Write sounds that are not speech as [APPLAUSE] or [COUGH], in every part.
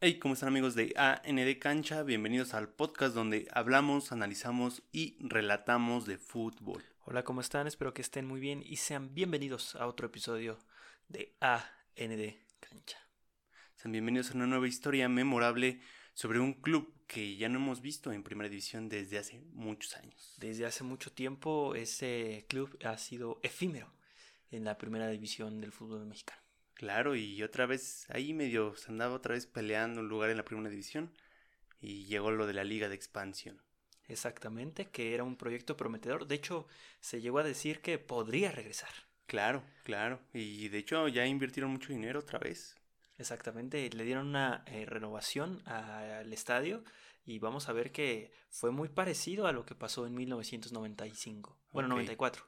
Hey, ¿cómo están amigos de AND Cancha? Bienvenidos al podcast donde hablamos, analizamos y relatamos de fútbol. Hola, ¿cómo están? Espero que estén muy bien y sean bienvenidos a otro episodio de AND Cancha. Sean bienvenidos a una nueva historia memorable sobre un club que ya no hemos visto en primera división desde hace muchos años. Desde hace mucho tiempo ese club ha sido efímero en la primera división del fútbol mexicano. Claro, y otra vez ahí medio se andaba otra vez peleando un lugar en la primera división y llegó lo de la liga de expansión. Exactamente, que era un proyecto prometedor. De hecho, se llegó a decir que podría regresar. Claro, claro. Y de hecho ya invirtieron mucho dinero otra vez. Exactamente, le dieron una eh, renovación al estadio y vamos a ver que fue muy parecido a lo que pasó en 1995. Bueno, Ok. 94.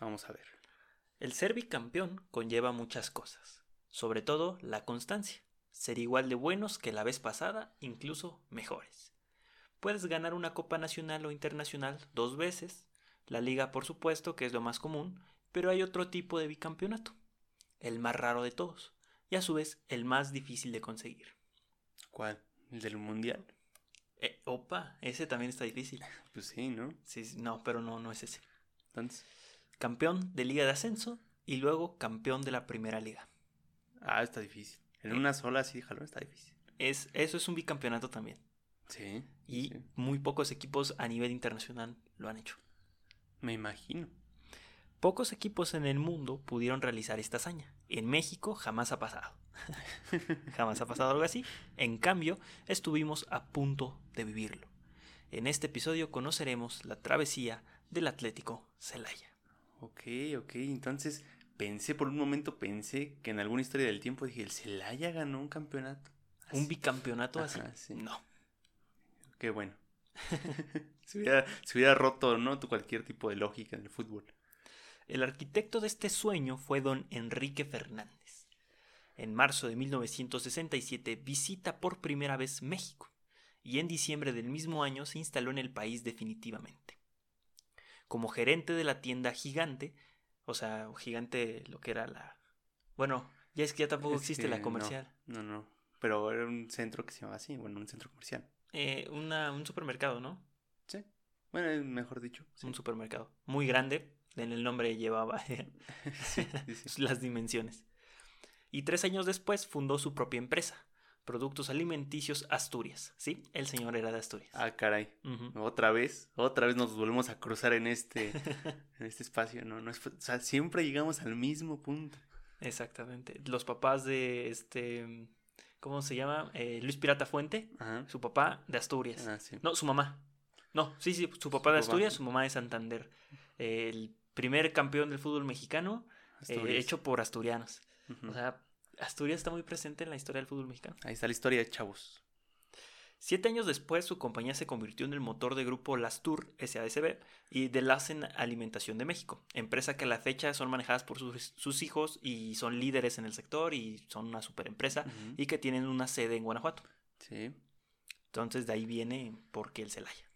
Vamos a ver. El ser bicampeón conlleva muchas cosas, sobre todo la constancia. Ser igual de buenos que la vez pasada, incluso mejores. Puedes ganar una Copa Nacional o Internacional dos veces, la liga por supuesto que es lo más común, pero hay otro tipo de bicampeonato, el más raro de todos, y a su vez el más difícil de conseguir. ¿Cuál? ¿El del mundial? Eh, opa, ese también está difícil. [LAUGHS] Pues sí, ¿no? Sí, no, pero no, no es ese. Entonces, Campeón de Liga de Ascenso y luego campeón de la Primera Liga. Ah, está difícil. En una sola sí, jalón, está difícil. Es, eso es un bicampeonato también. Sí. Y sí. muy pocos equipos a nivel internacional lo han hecho. Me imagino. Pocos equipos en el mundo pudieron realizar esta hazaña. En México jamás ha pasado. [LAUGHS] jamás ha pasado algo así. En cambio, estuvimos a punto de vivirlo. En este episodio conoceremos la travesía del Atlético Celaya. Ok, ok. Entonces, pensé por un momento, pensé que en alguna historia del tiempo dije, el Celaya ganó un campeonato. ¿Un bicampeonato así? Ajá, sí. No. Qué bueno. [LAUGHS] se, hubiera, se hubiera roto, ¿no? Tu cualquier tipo de lógica en el fútbol. El arquitecto de este sueño fue don Enrique Fernández. En marzo de 1967 visita por primera vez México y en diciembre del mismo año se instaló en el país definitivamente. Como gerente de la tienda Gigante, o sea, Gigante lo que era la... Bueno, ya es que ya tampoco existe la no, comercial. No, no. Pero era un centro que se llamaba así, bueno, un centro comercial. Eh, una- un supermercado, ¿no? Sí. Bueno, eh, mejor dicho. Sí. Un supermercado. Muy grande. En el nombre llevaba [LAUGHS] [LAUGHS] Sí, sí, sí. las dimensiones. Y tres años después fundó su propia empresa, Productos Alimenticios Asturias. Sí, el señor era de Asturias. Ah, caray. Otra vez, otra vez nos volvemos a cruzar en este, en este espacio, ¿no? no es, o sea, siempre llegamos al mismo punto. Exactamente. Los papás de este, ¿cómo se llama? Eh, Luis Pirata Fuente, Ajá. su papá de Asturias. Ah, sí. No, su mamá. No, sí, sí, su papá de papá. Asturias, su mamá de Santander. el primer campeón del fútbol mexicano eh, hecho por asturianos. O sea, Asturias está muy presente en la historia del fútbol mexicano. Ahí está la historia de chavos. Siete años después, su compañía se convirtió en el motor de grupo Lastur SASB y de Lassen Alimentación de México, empresa que a la fecha son manejadas por sus, sus hijos y son líderes en el sector y son una super empresa Ujú. y que tienen una sede en Guanajuato. Sí. Entonces de ahí viene porque el Celaya.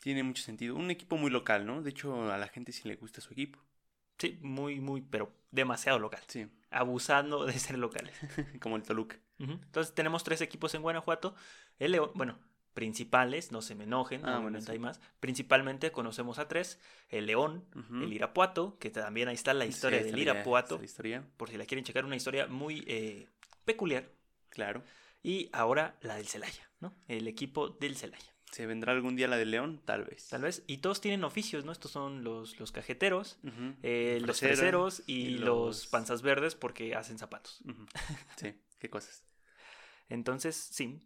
Tiene mucho sentido. Un equipo muy local, ¿no? De hecho, a la gente sí le gusta su equipo. Sí, muy, muy, pero demasiado local. Sí. Abusando de ser locales. [LAUGHS] Como el Toluca. Entonces tenemos tres equipos en Guanajuato. El León, bueno, principales, no se me enojen, Ah, bueno, sí. hay más. Principalmente conocemos a tres. El León, el Irapuato, que también ahí está la historia Sí, del Irapuato, historia, por si la quieren checar, una historia muy eh, peculiar. claro. Y ahora la del Celaya, ¿no? El equipo del Celaya. ¿Se vendrá algún día la de León? Tal vez. Tal vez. Y todos tienen oficios, ¿no? Estos son los, los cajeteros, eh, los Fresero freseros y, y los... panzas verdes porque hacen zapatos. Sí, qué cosas. Entonces, sí,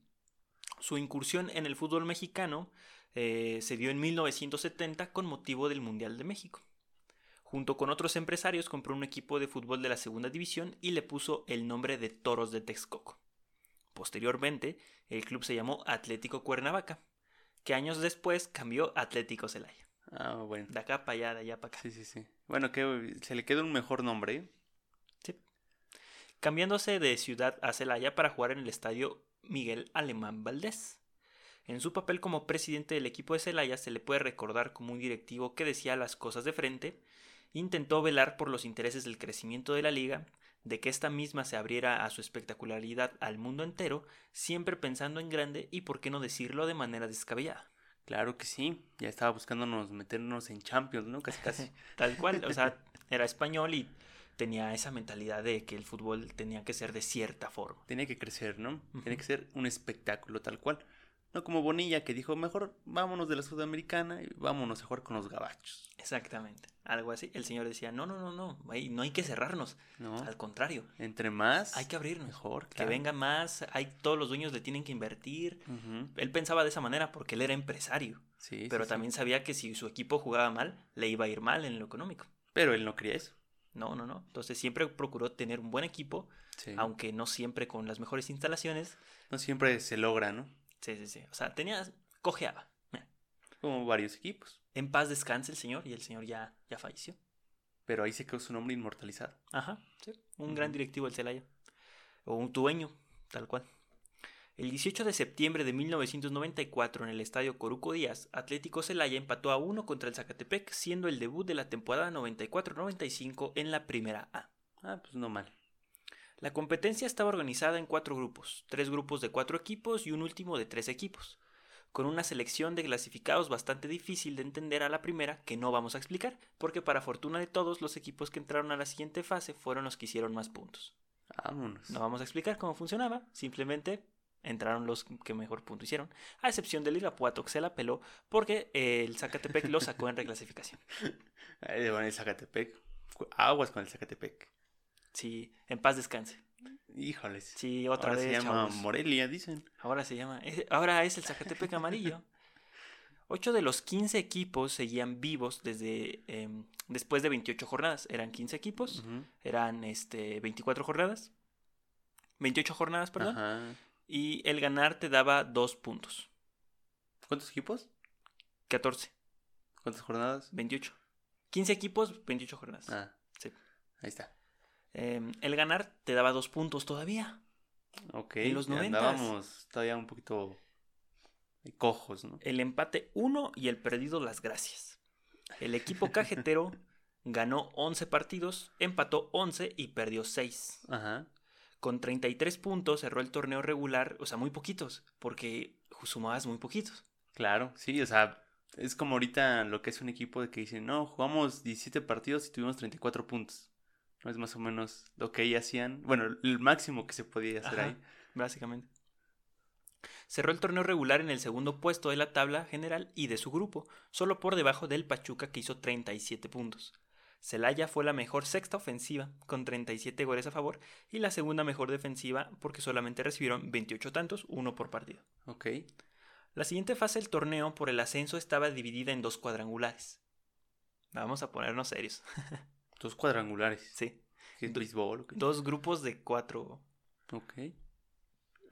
su incursión en el fútbol mexicano eh, se dio en 1970 con motivo del Mundial de México. Junto con otros empresarios compró un equipo de fútbol de la segunda división y le puso el nombre de Toros de Texcoco. Posteriormente, el club se llamó Atlético Cuernavaca, que años después cambió a Atlético Celaya. Ah, bueno. De acá para allá, de allá para acá. Sí, sí, sí. Bueno, que se le queda un mejor nombre. ¿eh? Sí. Cambiándose de ciudad a Celaya para jugar en el estadio Miguel Alemán Valdés. En su papel como presidente del equipo de Celaya se le puede recordar como un directivo que decía las cosas de frente, intentó velar por los intereses del crecimiento de la liga, de que esta misma se abriera a su espectacularidad al mundo entero, siempre pensando en grande y por qué no decirlo de manera descabellada. Claro que sí, ya estaba buscándonos meternos en Champions, ¿no? Casi, casi. [LAUGHS] Tal cual, o sea, era español y tenía esa mentalidad de que el fútbol tenía que ser de cierta forma. Tenía que crecer, ¿no? Tenía que ser un espectáculo tal cual. No como Bonilla que dijo, mejor vámonos de la Sudamericana y vámonos a jugar con los gabachos. Exactamente, algo así. El señor decía, no, no, no, no, no hay que cerrarnos. No. Al contrario. Entre más. Hay que abrirnos. Mejor. Que venga más, hay, todos los dueños le tienen que invertir. Él pensaba de esa manera porque él era empresario. Sí, pero sí, sí. también sabía que si su equipo jugaba mal, le iba a ir mal en lo económico. Pero él no quería eso. No, no, no. Entonces siempre procuró tener un buen equipo, Sí. aunque no siempre con las mejores instalaciones. No siempre se logra, ¿no? Sí, sí, sí. O sea, tenía, cojeaba. Mira, Como varios equipos. En paz descanse el señor y el señor ya, ya falleció. Pero ahí se quedó su nombre inmortalizado. Ajá, sí. Un gran directivo del Celaya. O un dueño, tal cual. El 18 de septiembre de 1994 en el estadio Coruco Díaz, Atlético Celaya empató a uno contra el Zacatepec, siendo el debut de la temporada 94-95 en la primera A. Ah, pues no mal. La competencia estaba organizada en cuatro grupos, tres grupos de cuatro equipos y un último de tres equipos, con una selección de clasificados bastante difícil de entender a la primera que no vamos a explicar, porque para fortuna de todos los equipos que entraron a la siguiente fase fueron los que hicieron más puntos. Vámonos. No vamos a explicar cómo funcionaba, simplemente entraron los que mejor punto hicieron, a excepción del Irapuato que se la peló porque el Zacatepec lo sacó en [LAUGHS] reclasificación. El Zacatepec. Aguas con el Zacatepec. Sí, en paz descanse. Híjoles. Sí, otra Ahora vez. se llama chavos. Morelia, dicen. Ahora se llama. es- Ahora es el Zacatepec amarillo. Ocho de los 15 equipos seguían vivos desde em, después de 28 jornadas. Eran 15 equipos, eran este 24 jornadas. 28 jornadas, perdón. Ajá. Y el ganar te daba dos puntos. ¿Cuántos equipos? 14, ¿Cuántas jornadas? 28. 15 equipos, 28 jornadas. Ah, Sí. ahí está. Em, el ganar te daba dos puntos todavía. Ok. En los ya noventas. Andábamos todavía un poquito cojos, ¿no? El empate 1 y el perdido las gracias. El equipo [LAUGHS] cajetero ganó 11 partidos, empató 11 y perdió 6. Ajá. Con 33 puntos cerró el torneo regular, o sea, muy poquitos, porque sumabas muy poquitos. Claro, sí, o sea, es como ahorita lo que es un equipo de que dicen, no, jugamos 17 partidos y tuvimos 34 puntos. Es más o menos lo que ahí hacían. Bueno, el máximo que se podía hacer Ajá. ahí. Básicamente. Cerró el torneo regular en el segundo puesto de la tabla general y de su grupo, solo por debajo del Pachuca que hizo 37 puntos. Celaya fue la mejor sexta ofensiva, con 37 goles a favor, y la segunda mejor defensiva porque solamente recibieron 28 tantos, uno por partido. Ok. La siguiente fase del torneo por el ascenso estaba dividida en dos cuadrangulares. Vamos a ponernos serios. [LAUGHS] Dos cuadrangulares. Sí. ¿Qué es Do- béisbol? Dos grupos de cuatro Ok.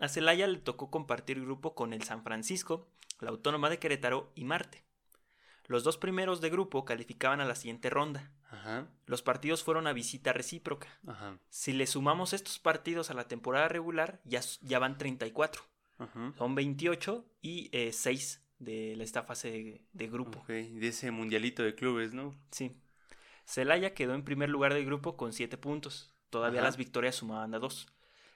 A Celaya le tocó compartir grupo con el San Francisco, la Autónoma de Querétaro y Marte. Los dos primeros de grupo calificaban a la siguiente ronda. Ajá. Los partidos fueron a visita recíproca. Ajá. Si le sumamos estos partidos a la temporada regular, ya, ya van 34. Ajá. Son 28 y 6 de la- esta fase de, de grupo. Ok. De ese mundialito de clubes, ¿no? Sí. Celaya quedó en primer lugar del grupo con 7 puntos. Todavía Ajá. las victorias sumaban a 2.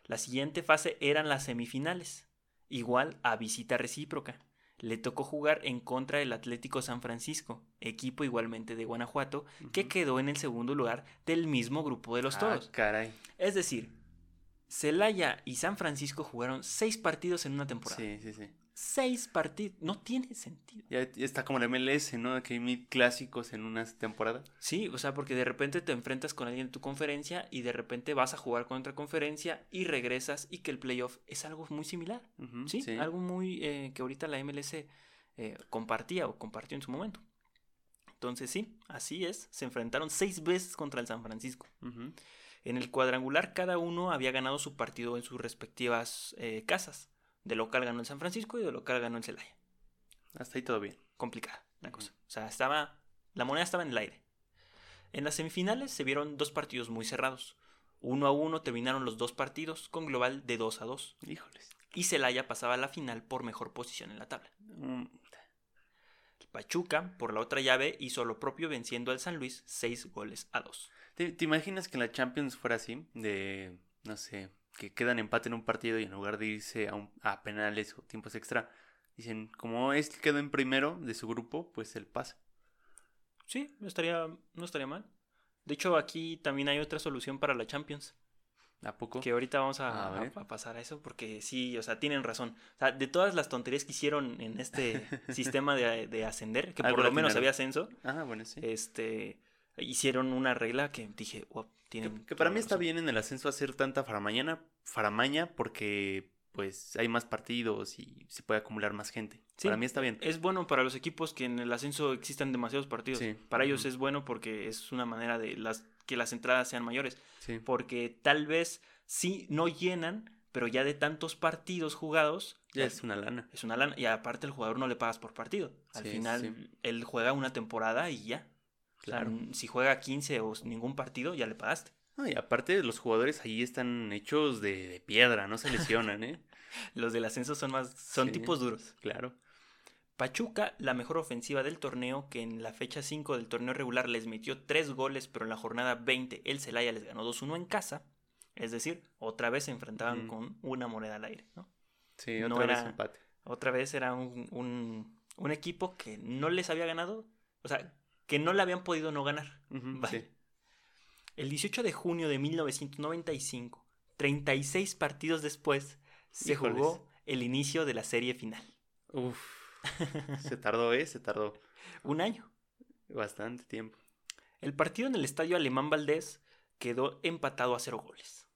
La siguiente fase eran las semifinales, igual a visita recíproca. Le tocó jugar en contra del Atlético San Francisco, equipo igualmente de Guanajuato, que quedó en el segundo lugar del mismo grupo de los Ah, toros. caray. Es decir, Celaya y San Francisco jugaron 6 partidos en una temporada. Sí, sí, sí. 6 partidos. No tiene sentido. Ya, está como la MLS, ¿no? Que hay mil clásicos en una temporada. Sí, o sea, porque de repente te enfrentas con alguien en tu conferencia y de repente vas a jugar con otra conferencia y regresas y que el playoff es algo muy similar. Sí, algo muy eh, que ahorita la MLS eh, compartía o compartió en su momento. Entonces sí, así es, se enfrentaron seis veces contra el San Francisco. En el cuadrangular cada uno había ganado su partido en sus respectivas eh, casas. De local ganó el San Francisco y de local ganó el Celaya. Hasta ahí todo bien. Complicada la cosa. O sea, estaba. La moneda estaba en el aire. En las semifinales se vieron dos partidos muy cerrados. Uno a uno terminaron los dos partidos con global de 2 a 2. Híjoles. Y Celaya pasaba a la final por mejor posición en la tabla. Mm, Pachuca, por la otra llave, hizo lo propio venciendo al San Luis 6 goles a 2. ¿Te, te imaginas que en la Champions fuera así? De, no sé, que quedan empate en un partido y en lugar de irse a, un- a penales o tiempos extra, dicen, como este quedó en primero de su grupo, pues él pasa. Sí, no estaría, no estaría mal. De hecho, aquí también hay otra solución para la Champions. ¿A poco? Que ahorita vamos a, A pasar a eso porque sí, o sea, tienen razón. O sea, de todas las tonterías que hicieron en este [LAUGHS] sistema de, de ascender, que por lo menos había ascenso, Ah, bueno, sí. este, hicieron una regla que dije, wow, tienen que para mí está bien en el ascenso hacer tanta faramaña, faramaña porque pues hay más partidos y se puede acumular más gente. Sí. Para mí está bien. Es bueno para los equipos que en el ascenso existan demasiados partidos. Sí. Para ellos es bueno porque es una manera de las, que las entradas sean mayores. Sí. Porque tal vez sí no llenan, pero ya de tantos partidos jugados, Ya es una lana. es una lana. Y aparte el jugador no le pagas por partido. Al final él juega una temporada y ya. Claro. si juega 15 o ningún partido, ya le pagaste. No, y aparte los jugadores ahí están hechos de, de piedra, no se lesionan, ¿eh? [LAUGHS] Los del ascenso son más, son Sí. tipos duros. Claro. Pachuca, la mejor ofensiva del torneo, que en la fecha 5 del torneo regular les metió 3 goles, pero en la jornada 20 el Celaya les ganó 2-1 en casa. Es decir, otra vez se enfrentaban Ujú. con una moneda al aire. ¿no? Sí, No otra vez era- empate. Otra vez era un, un- un equipo que no les había ganado, o sea, que no le habían podido no ganar. Vale. sí. El 18 de junio de 1995, 36 partidos después, se Híjoles. jugó el inicio de la serie final. Uf. [LAUGHS] Se tardó, ¿eh? Se tardó Un año. bastante tiempo. El partido en el estadio Alemán Valdés quedó empatado a cero goles.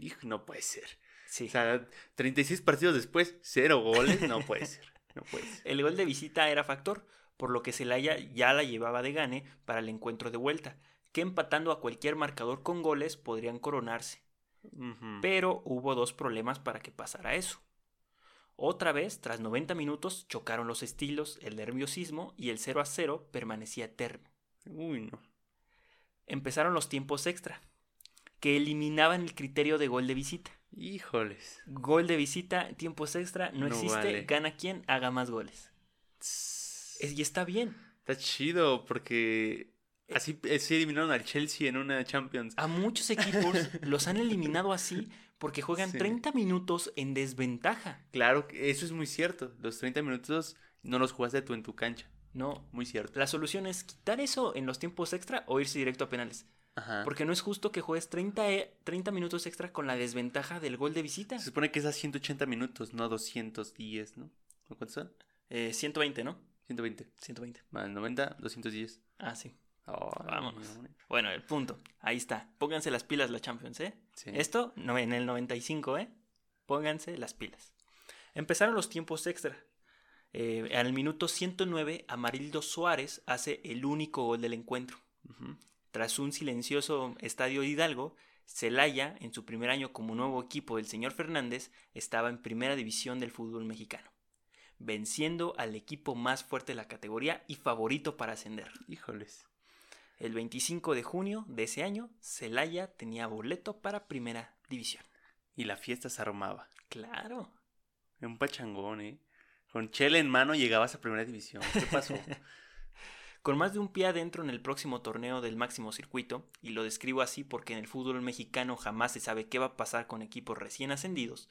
Hijo, no puede ser. Sí. O sea, 36 partidos después, cero goles, no puede ser. No puede [LAUGHS] ser. El gol de visita era factor, por lo que Celaya ya la llevaba de gane para el encuentro de vuelta, que empatando a cualquier marcador con goles podrían coronarse. Pero hubo dos problemas para que pasara eso. Otra vez, tras 90 minutos, chocaron los estilos, el nerviosismo y el 0 a 0 permanecía eterno. Uy, no. Empezaron los tiempos extra, que eliminaban el criterio de gol de visita. Híjoles. Gol de visita, tiempos extra, no, No existe, vale. gana quien haga más goles. Es- y está bien. Está chido porque así, así eliminaron al Chelsea en una Champions. A muchos equipos [LAUGHS] los han eliminado así porque juegan Sí. 30 minutos en desventaja. Claro, eso es muy cierto. Los 30 minutos no los jugaste tú en tu cancha. No, Muy cierto. la solución es quitar eso en los tiempos extra o irse directo a penales. Ajá. Porque no es justo que juegues 30, e- 30 minutos extra con la desventaja del gol de visita. Se supone que es a 180 minutos, no 210, ¿no? ¿O ¿Cuántos son? Eh, 120, ¿no? 120. 120. Más 90, 210. Ah, sí. Ay, Vámonos. no, Bueno, el punto. Ahí está. Pónganse las pilas la Champions, ¿eh? Sí. Esto no, en el 95, ¿eh? Pónganse las pilas. Empezaron los tiempos extra. Eh, al minuto 109, Amarildo Suárez hace el único gol del encuentro. Tras un silencioso estadio Hidalgo, Celaya, en su primer año como nuevo equipo del señor Fernández, estaba en primera división del fútbol mexicano, venciendo al equipo más fuerte de la categoría y favorito para ascender. Híjoles. El 25 de junio de ese año, Celaya tenía boleto para primera división. Y la fiesta se armaba. Claro. Un pachangón, ¿eh? Con chela en mano llegabas a primera división. ¿Qué pasó? [LAUGHS] Con más de un pie adentro en el próximo torneo del máximo circuito, y lo describo así porque en el fútbol mexicano jamás se sabe qué va a pasar con equipos recién ascendidos,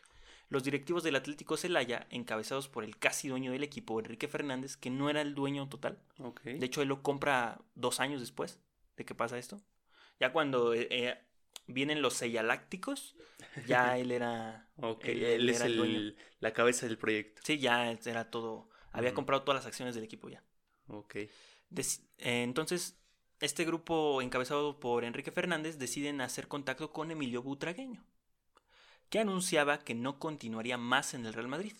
los directivos del Atlético Celaya, encabezados por el casi dueño del equipo, Enrique Fernández, que no era el dueño total, de hecho él lo compra dos años después de que pasa esto, ya cuando eh, eh, vienen los sellalácticos, ya [LAUGHS] él era... Ok, él- él, él es era el dueño. la cabeza del proyecto. Sí, ya era todo... Había comprado todas las acciones del equipo ya. Ok. Eh, entonces, este grupo encabezado por Enrique Fernández deciden hacer contacto con Emilio Butragueño, que anunciaba que no continuaría más en el Real Madrid.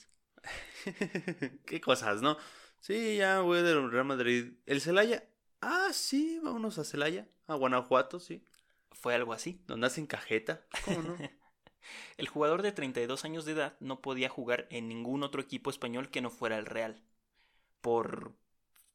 [LAUGHS] Qué cosas, ¿no? Sí, ya voy del Real Madrid. ¿El Celaya? Ah, sí, vámonos a Celaya. A Guanajuato, sí. Fue algo así. Donde hacen cajeta. ¿Cómo no? [LAUGHS] El jugador de 32 años de edad no podía jugar en ningún otro equipo español que no fuera el Real, por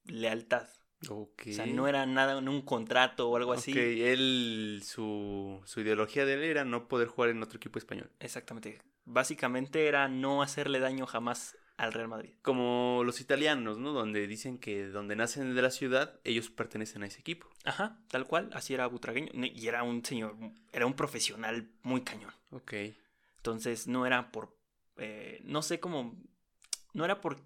lealtad. O sea, no era nada en un contrato o algo así. Ok, él, su, su ideología de él era no poder jugar en otro equipo español. Exactamente. Básicamente era no hacerle daño jamás al Real Madrid. Como los italianos, ¿no? Donde dicen que donde nacen de la ciudad, ellos pertenecen a ese equipo. Ajá, tal cual, así era Butragueño. Y era un señor, era un profesional muy cañón. Ok. Entonces no era por, eh, no sé cómo, no era por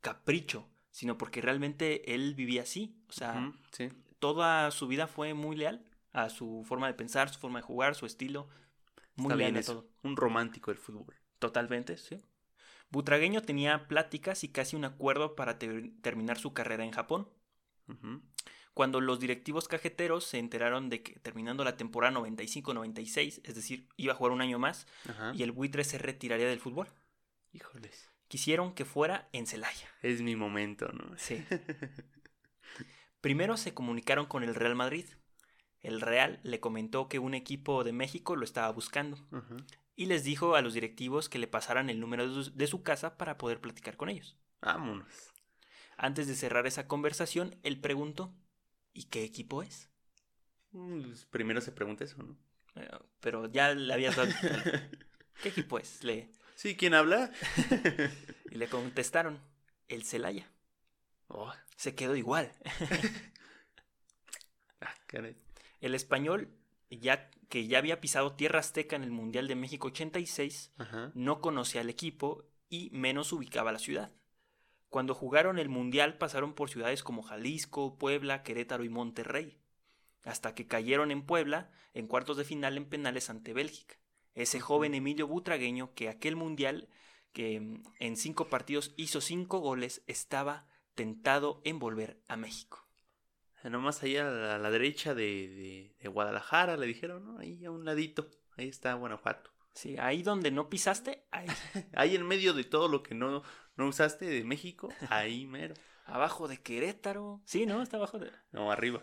capricho, sino porque realmente él vivía así. O sea, sí. toda su vida fue muy leal a su forma de pensar, su forma de jugar, su estilo. Muy Está leal bien a todo. Un romántico del fútbol. Totalmente, sí. Butragueño tenía pláticas y casi un acuerdo para ter- terminar su carrera en Japón. Cuando los directivos cajeteros se enteraron de que terminando la temporada 95-96, es decir, iba a jugar un año más, y el buitre se retiraría del fútbol, Híjoles. Quisieron que fuera en Celaya. Es mi momento, ¿no? Sí. Primero se comunicaron con el Real Madrid. El Real le comentó que un equipo de México lo estaba buscando y les dijo a los directivos que le pasaran el número de su, de su casa para poder platicar con ellos. Vámonos. Antes de cerrar esa conversación, él preguntó, ¿y qué equipo es? Mm, pues, Primero se pregunta eso, ¿no? Eh, Pero ya le habías dado... [LAUGHS] ¿Qué equipo es? Le, Sí, ¿quién habla? [LAUGHS] y le contestaron, el Celaya. Oh, Se quedó igual. [LAUGHS] ah, caray. El español, ya que ya había pisado tierra azteca en el Mundial de México 86, Ajá. no conocía al equipo y menos ubicaba la ciudad. Cuando jugaron el Mundial pasaron por ciudades como Jalisco, Puebla, Querétaro y Monterrey, hasta que cayeron en Puebla en cuartos de final en penales ante Bélgica. Ese joven Emilio Butragueño que aquel Mundial, que mm, en cinco partidos hizo cinco goles, estaba tentado en volver a México. Nomás ahí a la, a la derecha de, de- de Guadalajara le dijeron, ¿no? Ahí a un ladito. Ahí está Guanajuato. Sí, ahí donde no pisaste, ahí. [LAUGHS] Ahí en medio de todo lo que no, no usaste de México, ahí mero. [LAUGHS] Abajo de Querétaro. Sí, ¿no? Está abajo de... No, arriba.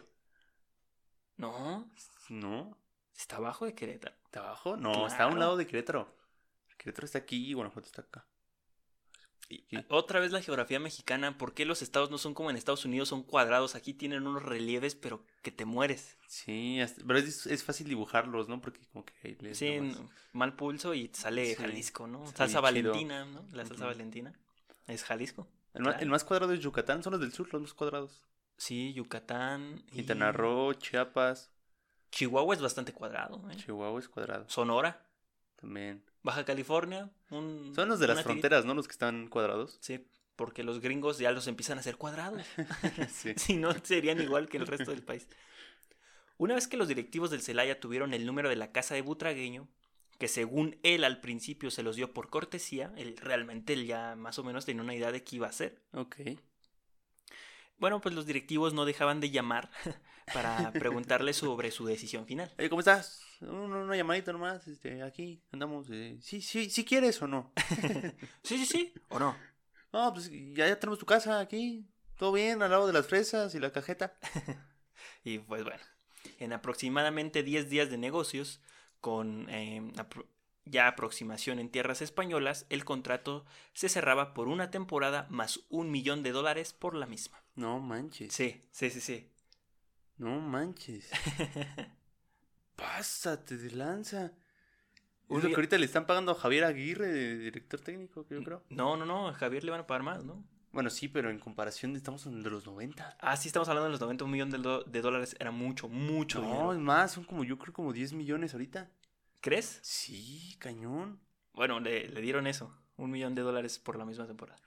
No, No, está abajo de Querétaro. ¿Está abajo? No, está a un lado de Querétaro. Querétaro está aquí y Guanajuato está acá. Y- Sí. Otra vez la geografía mexicana, ¿por qué los estados no son como en Estados Unidos, son cuadrados? Aquí tienen unos relieves, pero que te mueres. Sí, hasta- pero es, es fácil dibujarlos, ¿no? Porque como que les Sí, mal pulso y sale Sí, Jalisco, ¿no? Salsa. Valentina, ¿no? La salsa. Valentina. Es Jalisco. El, más, claro. el más cuadrado es Yucatán, son los del sur, los más cuadrados. Sí, Yucatán. y- Quintana Roo, Chiapas, Chihuahua es bastante cuadrado. ¿eh? Chihuahua es cuadrado Sonora, también. Baja California. un- Son los de las fronteras, ¿no? Los que están cuadrados. Sí, porque los gringos ya los empiezan a hacer cuadrados. [LAUGHS] sí. [LAUGHS] si no, serían igual que el resto del país. Una vez que los directivos del Celaya tuvieron el número de la casa de Butragueño, que según él al principio se los dio por cortesía, él realmente él ya más o menos tenía una idea de qué iba a hacer. Ok. Bueno, pues los directivos no dejaban de llamar para preguntarle sobre su decisión final. Oye, ¿cómo estás? Un- Una, llamadita nomás, este, aquí andamos. eh, sí, sí, sí quieres o no. [LAUGHS] Sí, sí, sí, o no. No, pues ya, ya tenemos tu casa aquí. Todo bien, al lado de las fresas y la cajeta. [LAUGHS] Y pues bueno, en aproximadamente 10 días de negocios, con eh, apro- ya aproximación en tierras españolas, el contrato se cerraba por una temporada más un millón de dólares por la misma. No manches. Sí, sí, sí, sí. No manches. [LAUGHS] Pásate de lanza. Lo que ahorita le están pagando a Javier Aguirre, director técnico, que yo creo. No, no, no, a Javier le van a pagar más, ¿no? Bueno, sí, pero en comparación estamos en de los 90. Ah, sí, estamos hablando de los 90 un millón de, dólares, era mucho, mucho No, dinero. es más, son como yo creo como 10 millones ahorita. ¿Crees? Sí, cañón. Bueno, le, le dieron eso, un millón de dólares por la misma temporada.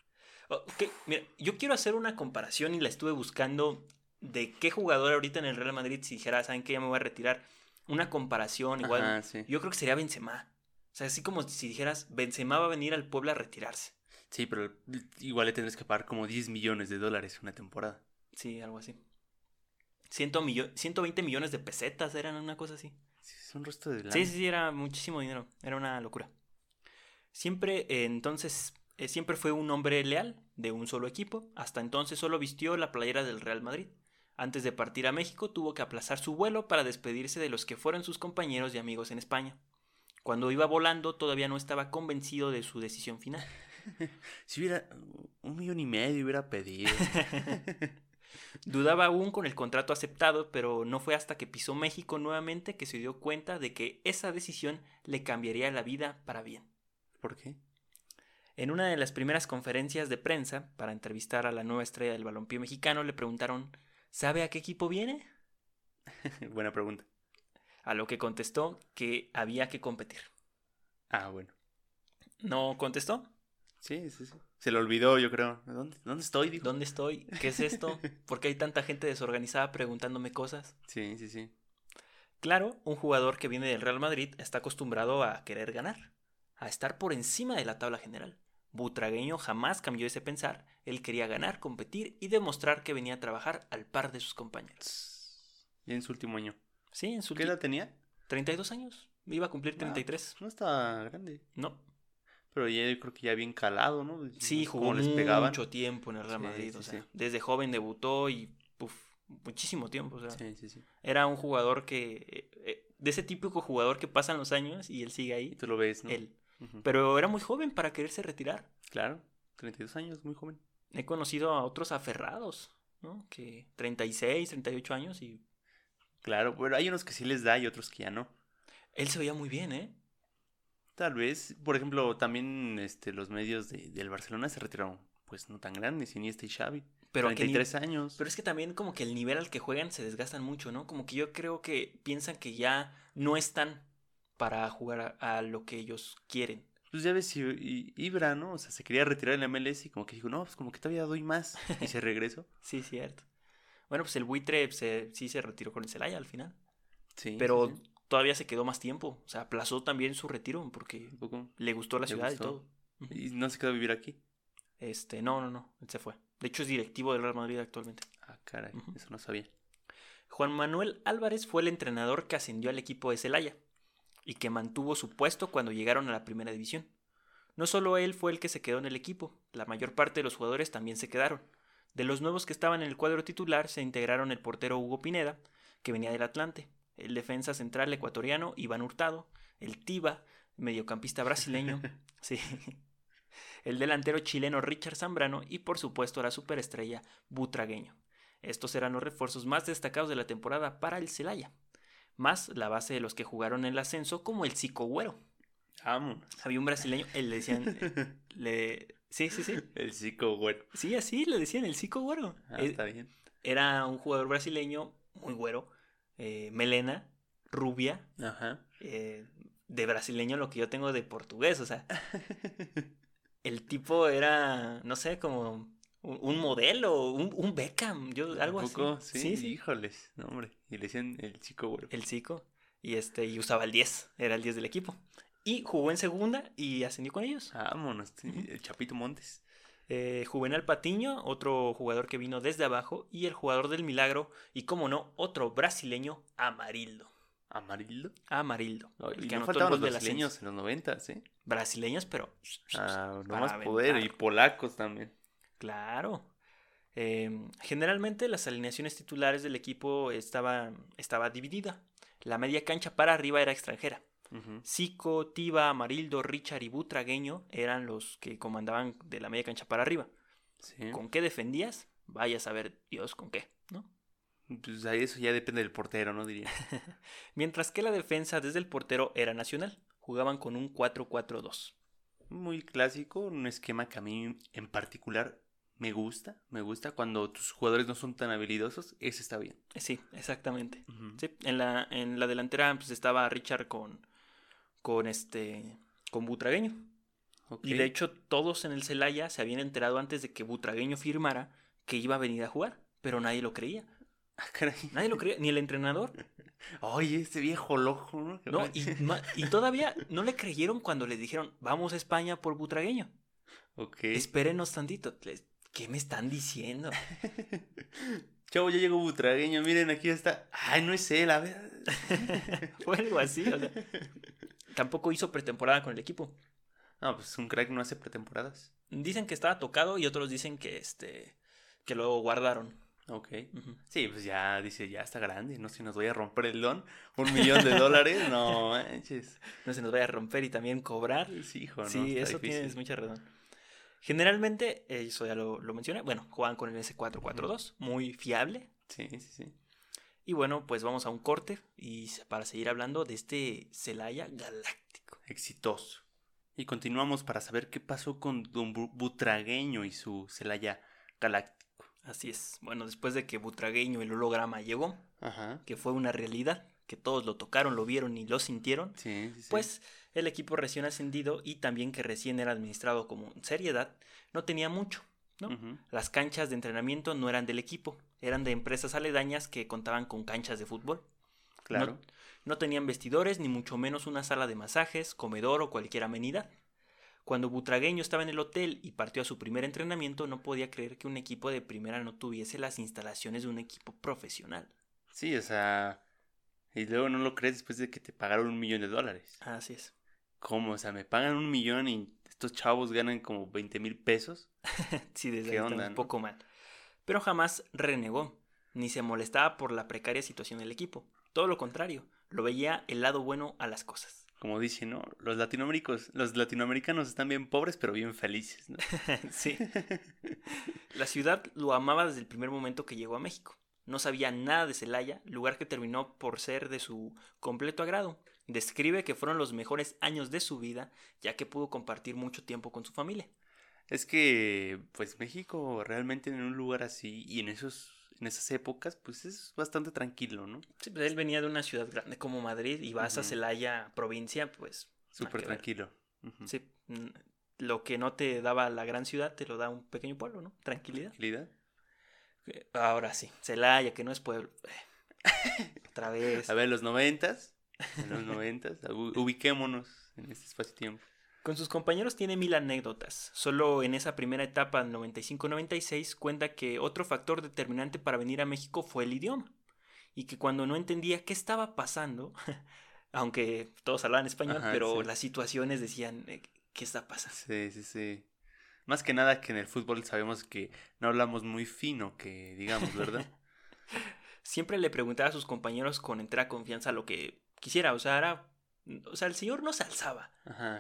Ok, mira, yo quiero hacer una comparación y la estuve buscando de qué jugador ahorita en el Real Madrid, si dijera, ¿saben qué? Ya me voy a retirar. Una comparación igual. Ajá, sí. Yo creo que sería Benzema. O sea, así como si dijeras, Benzema va a venir al Puebla a retirarse. Sí, pero igual le tendrás que pagar como 10 millones de dólares una temporada. Sí, algo así. Ciento millo- 120 millones de pesetas eran una cosa así. Sí, es un resto de lana. Sí, sí, sí, era muchísimo dinero. Era una locura. Siempre, eh, entonces, eh, siempre fue un hombre leal de un solo equipo. Hasta entonces solo vistió la playera del Real Madrid. Antes de partir a México tuvo que aplazar su vuelo para despedirse de los que fueron sus compañeros y amigos en España. Cuando iba volando todavía no estaba convencido de su decisión final. [LAUGHS] Si hubiera un millón y medio hubiera pedido. [LAUGHS] Dudaba aún con el contrato aceptado, pero no fue hasta que pisó México nuevamente que se dio cuenta de que esa decisión le cambiaría la vida para bien. ¿Por qué? En una de las primeras conferencias de prensa para entrevistar a la nueva estrella del balompié mexicano le preguntaron ¿Sabe a qué equipo viene? [LAUGHS] Buena pregunta. A lo que contestó que había que competir. Ah, bueno. ¿No contestó? Sí, sí, sí. Se lo olvidó, yo creo. ¿Dónde, dónde estoy? ¿Dónde estoy? ¿Qué es esto? [LAUGHS] ¿Por qué hay tanta gente desorganizada preguntándome cosas? Sí, sí, sí. Claro, un jugador que viene del Real Madrid está acostumbrado a querer ganar, a estar por encima de la tabla general. Butragueño jamás cambió ese pensar, él quería ganar, competir y demostrar que venía a trabajar al par de sus compañeros. Y en su último año. Sí, en su ¿Qué edad tenía? 32 años. Iba a cumplir 33. No estaba grande. No. Pero ya yo creo que ya bien calado, ¿no? Sí, Como jugó les pegaban. mucho tiempo en el Real Sí, Madrid. sí, o sea, sí. desde joven debutó y muchísimo tiempo. O sea, Sí, sí, sí. era un jugador que. eh, de ese típico jugador que pasan los años y él sigue Y ahí. tú lo ves, ¿no? Él. Pero era muy joven para quererse retirar. Claro. 32 años, muy joven. He conocido a otros aferrados, ¿no? Que 36, 38 años y Claro, pero hay unos que sí les da y otros que ya no. él se veía muy bien, ¿eh? Tal vez, por ejemplo, también este, los medios de- del Barcelona se retiraron, pues no tan grandes, Iniesta y Xavi. Pero, ¿a qué ni- 33 años. pero es que también como que el nivel al que juegan se desgastan mucho, ¿no? Como que yo creo que piensan que ya no están para jugar a, a lo que ellos quieren. Pues ya ves, I- I- Ibra, ¿no? O sea, se quería retirar en la MLS y como que dijo, no, pues como que todavía doy más. Y se [LAUGHS] regresó. Sí, cierto. Bueno, pues el buitre se- sí se retiró con el Celaya al final. Sí. Pero sí, sí. todavía se quedó más tiempo. O sea, aplazó también su retiro porque le gustó la Le ciudad y todo. Y no se quedó a vivir aquí. Este, no, no, no, él se fue. De hecho, es directivo del Real Madrid actualmente. Ah, caray, eso no sabía. Juan Manuel Álvarez fue el entrenador que ascendió al equipo de Celaya y que mantuvo su puesto cuando llegaron a la primera división. No solo él fue el que se quedó en el equipo, la mayor parte de los jugadores también se quedaron. De los nuevos que estaban en el cuadro titular se integraron el portero Hugo Pineda, que venía del Atlante, el defensa central ecuatoriano Iván Hurtado, el Tiba, mediocampista brasileño, [LAUGHS] sí, el delantero chileno Richard Zambrano y por supuesto la superestrella Butragueño. Estos eran los refuerzos más destacados de la temporada para el Celaya, más la base de los que jugaron el ascenso como el Zico Güero. Vámonos. Había un brasileño, él le decían, eh, [LAUGHS] le... sí, sí, sí, El psico, güero. sí, así le decían el Zico Güero. Ah, Eh, está bien. Era un jugador brasileño muy güero, eh, melena, rubia, Ajá. eh, de brasileño lo que yo tengo de portugués, o sea, [LAUGHS] el tipo era, no sé, como un, un modelo, un, un Beckham, yo, algo ¿A así. poco? Sí, sí, sí. híjoles. No, hombre. Y le decían el chico, güero. el Zico, y este, y usaba el 10, era el 10 del equipo. Y jugó en segunda y ascendió con ellos. Vámonos. El Chapito Montes. Eh, Juvenal Patiño, otro jugador que vino desde abajo, y el jugador del milagro, y como no, otro brasileño, Amarildo. Amarillo. Amarildo. el y que no el faltaban los brasileños en los noventas, ¿eh? Brasileños, pero. Ah, para nomás poder. Y polacos también. Claro. Eh, generalmente las alineaciones titulares del equipo estaban, estaba dividida. La media cancha para arriba era extranjera. Ujú. Zico, Tiba, Amarildo, Richard y Butragueño eran los que comandaban de la media cancha para arriba. Sí. ¿Con qué defendías? Vaya a saber Dios con qué, ¿no? Pues ahí eso ya depende del portero, ¿no? Diría. [LAUGHS] Mientras que la defensa desde el portero era nacional. Jugaban con un 4-4-2. Muy clásico, un esquema que a mí en particular me gusta. Me gusta cuando tus jugadores no son tan habilidosos. Ese está bien. Sí, exactamente. Sí, en la, en la delantera pues, estaba Richard con, con este con Butragueño. Y de hecho todos en el Celaya se habían enterado antes de que Butragueño firmara que iba a venir a jugar, pero nadie lo creía. Ah, caray. Nadie lo creía, ni el entrenador. [LAUGHS] Oye, este viejo loco, ¿no? No, y, todavía no le creyeron cuando les dijeron, vamos a España por Butragueño. Ok. Espérenos tantito. Les- ¿Qué me están diciendo? [LAUGHS] Chavo, ya llegó Butragueño. Miren, aquí está. Ay, no es él, a ver. [LAUGHS] Fue algo así, o sea. Tampoco hizo pretemporada con el equipo. No, pues un crack no hace pretemporadas. Dicen que estaba tocado y otros dicen que este que lo guardaron. Ok. Sí, pues ya dice, ya está grande, no si nos voy a romper el don. Un millón de dólares, no manches. [LAUGHS] No se nos vaya a romper y también cobrar. Sí, hijo, no, sí, eso difícil. tienes mucha razón. Generalmente, eh, eso ya lo, lo mencioné, bueno, juegan con el S442, muy fiable. Sí, sí, sí. Y bueno, pues vamos a un corte y para seguir hablando de este Celaya galáctico. Exitoso. Y continuamos para saber qué pasó con Don Butragueño y su Celaya Galáctico. Así es. Bueno, después de que Butragueño, el holograma, llegó, que fue una realidad, que todos lo tocaron, lo vieron y lo sintieron, pues el equipo recién ascendido y también que recién era administrado como seriedad, no tenía mucho. ¿no? Las canchas de entrenamiento no eran del equipo, eran de empresas aledañas que contaban con canchas de fútbol. Claro. No, tenían vestidores, ni mucho menos una sala de masajes, comedor o cualquier amenidad. Cuando Butragueño estaba en el hotel y partió a su primer entrenamiento, no podía creer que un equipo de primera no tuviese las instalaciones de un equipo profesional. Sí, o sea, y luego no lo crees después de que te pagaron un millón de dólares. Así es. ¿Cómo? O sea, me pagan un millón y estos chavos ganan como 20 mil pesos. [LAUGHS] sí, desde ahí un poco mal. Pero jamás renegó, ni se molestaba por la precaria situación del equipo. Todo lo contrario, lo veía el lado bueno a las cosas. Como dice, ¿no? Los latinoamericanos, los latinoamericanos están bien pobres, pero bien felices, ¿no? [LAUGHS] sí. La ciudad lo amaba desde el primer momento que llegó a México. No sabía nada de Celaya, lugar que terminó por ser de su completo agrado. Describe que fueron los mejores años de su vida, ya que pudo compartir mucho tiempo con su familia. Es que, pues México realmente en un lugar así y en esos en esas épocas, pues es bastante tranquilo, ¿no? Sí, pues él venía de una ciudad grande como Madrid y vas a Celaya, provincia, pues... Súper tranquilo. Sí, lo que no te daba la gran ciudad te lo da un pequeño pueblo, ¿no? Tranquilidad. Tranquilidad. Ahora sí, Celaya, que no es pueblo. Otra vez. A ver, los noventas. En los noventas. [LAUGHS] ubiquémonos en este espacio-tiempo. Con sus compañeros tiene mil anécdotas. Solo en esa primera etapa, 95-96, cuenta que otro factor determinante para venir a México fue el idioma. Y que cuando no entendía qué estaba pasando, [LAUGHS] aunque todos hablaban español, pero las situaciones decían, eh, ¿qué está pasando? Sí, sí, sí. Más que nada que en el fútbol sabemos que no hablamos muy fino, que digamos, ¿verdad? [LAUGHS] Siempre le preguntaba a sus compañeros con entera confianza lo que quisiera, o sea, era, o sea, el señor no se alzaba.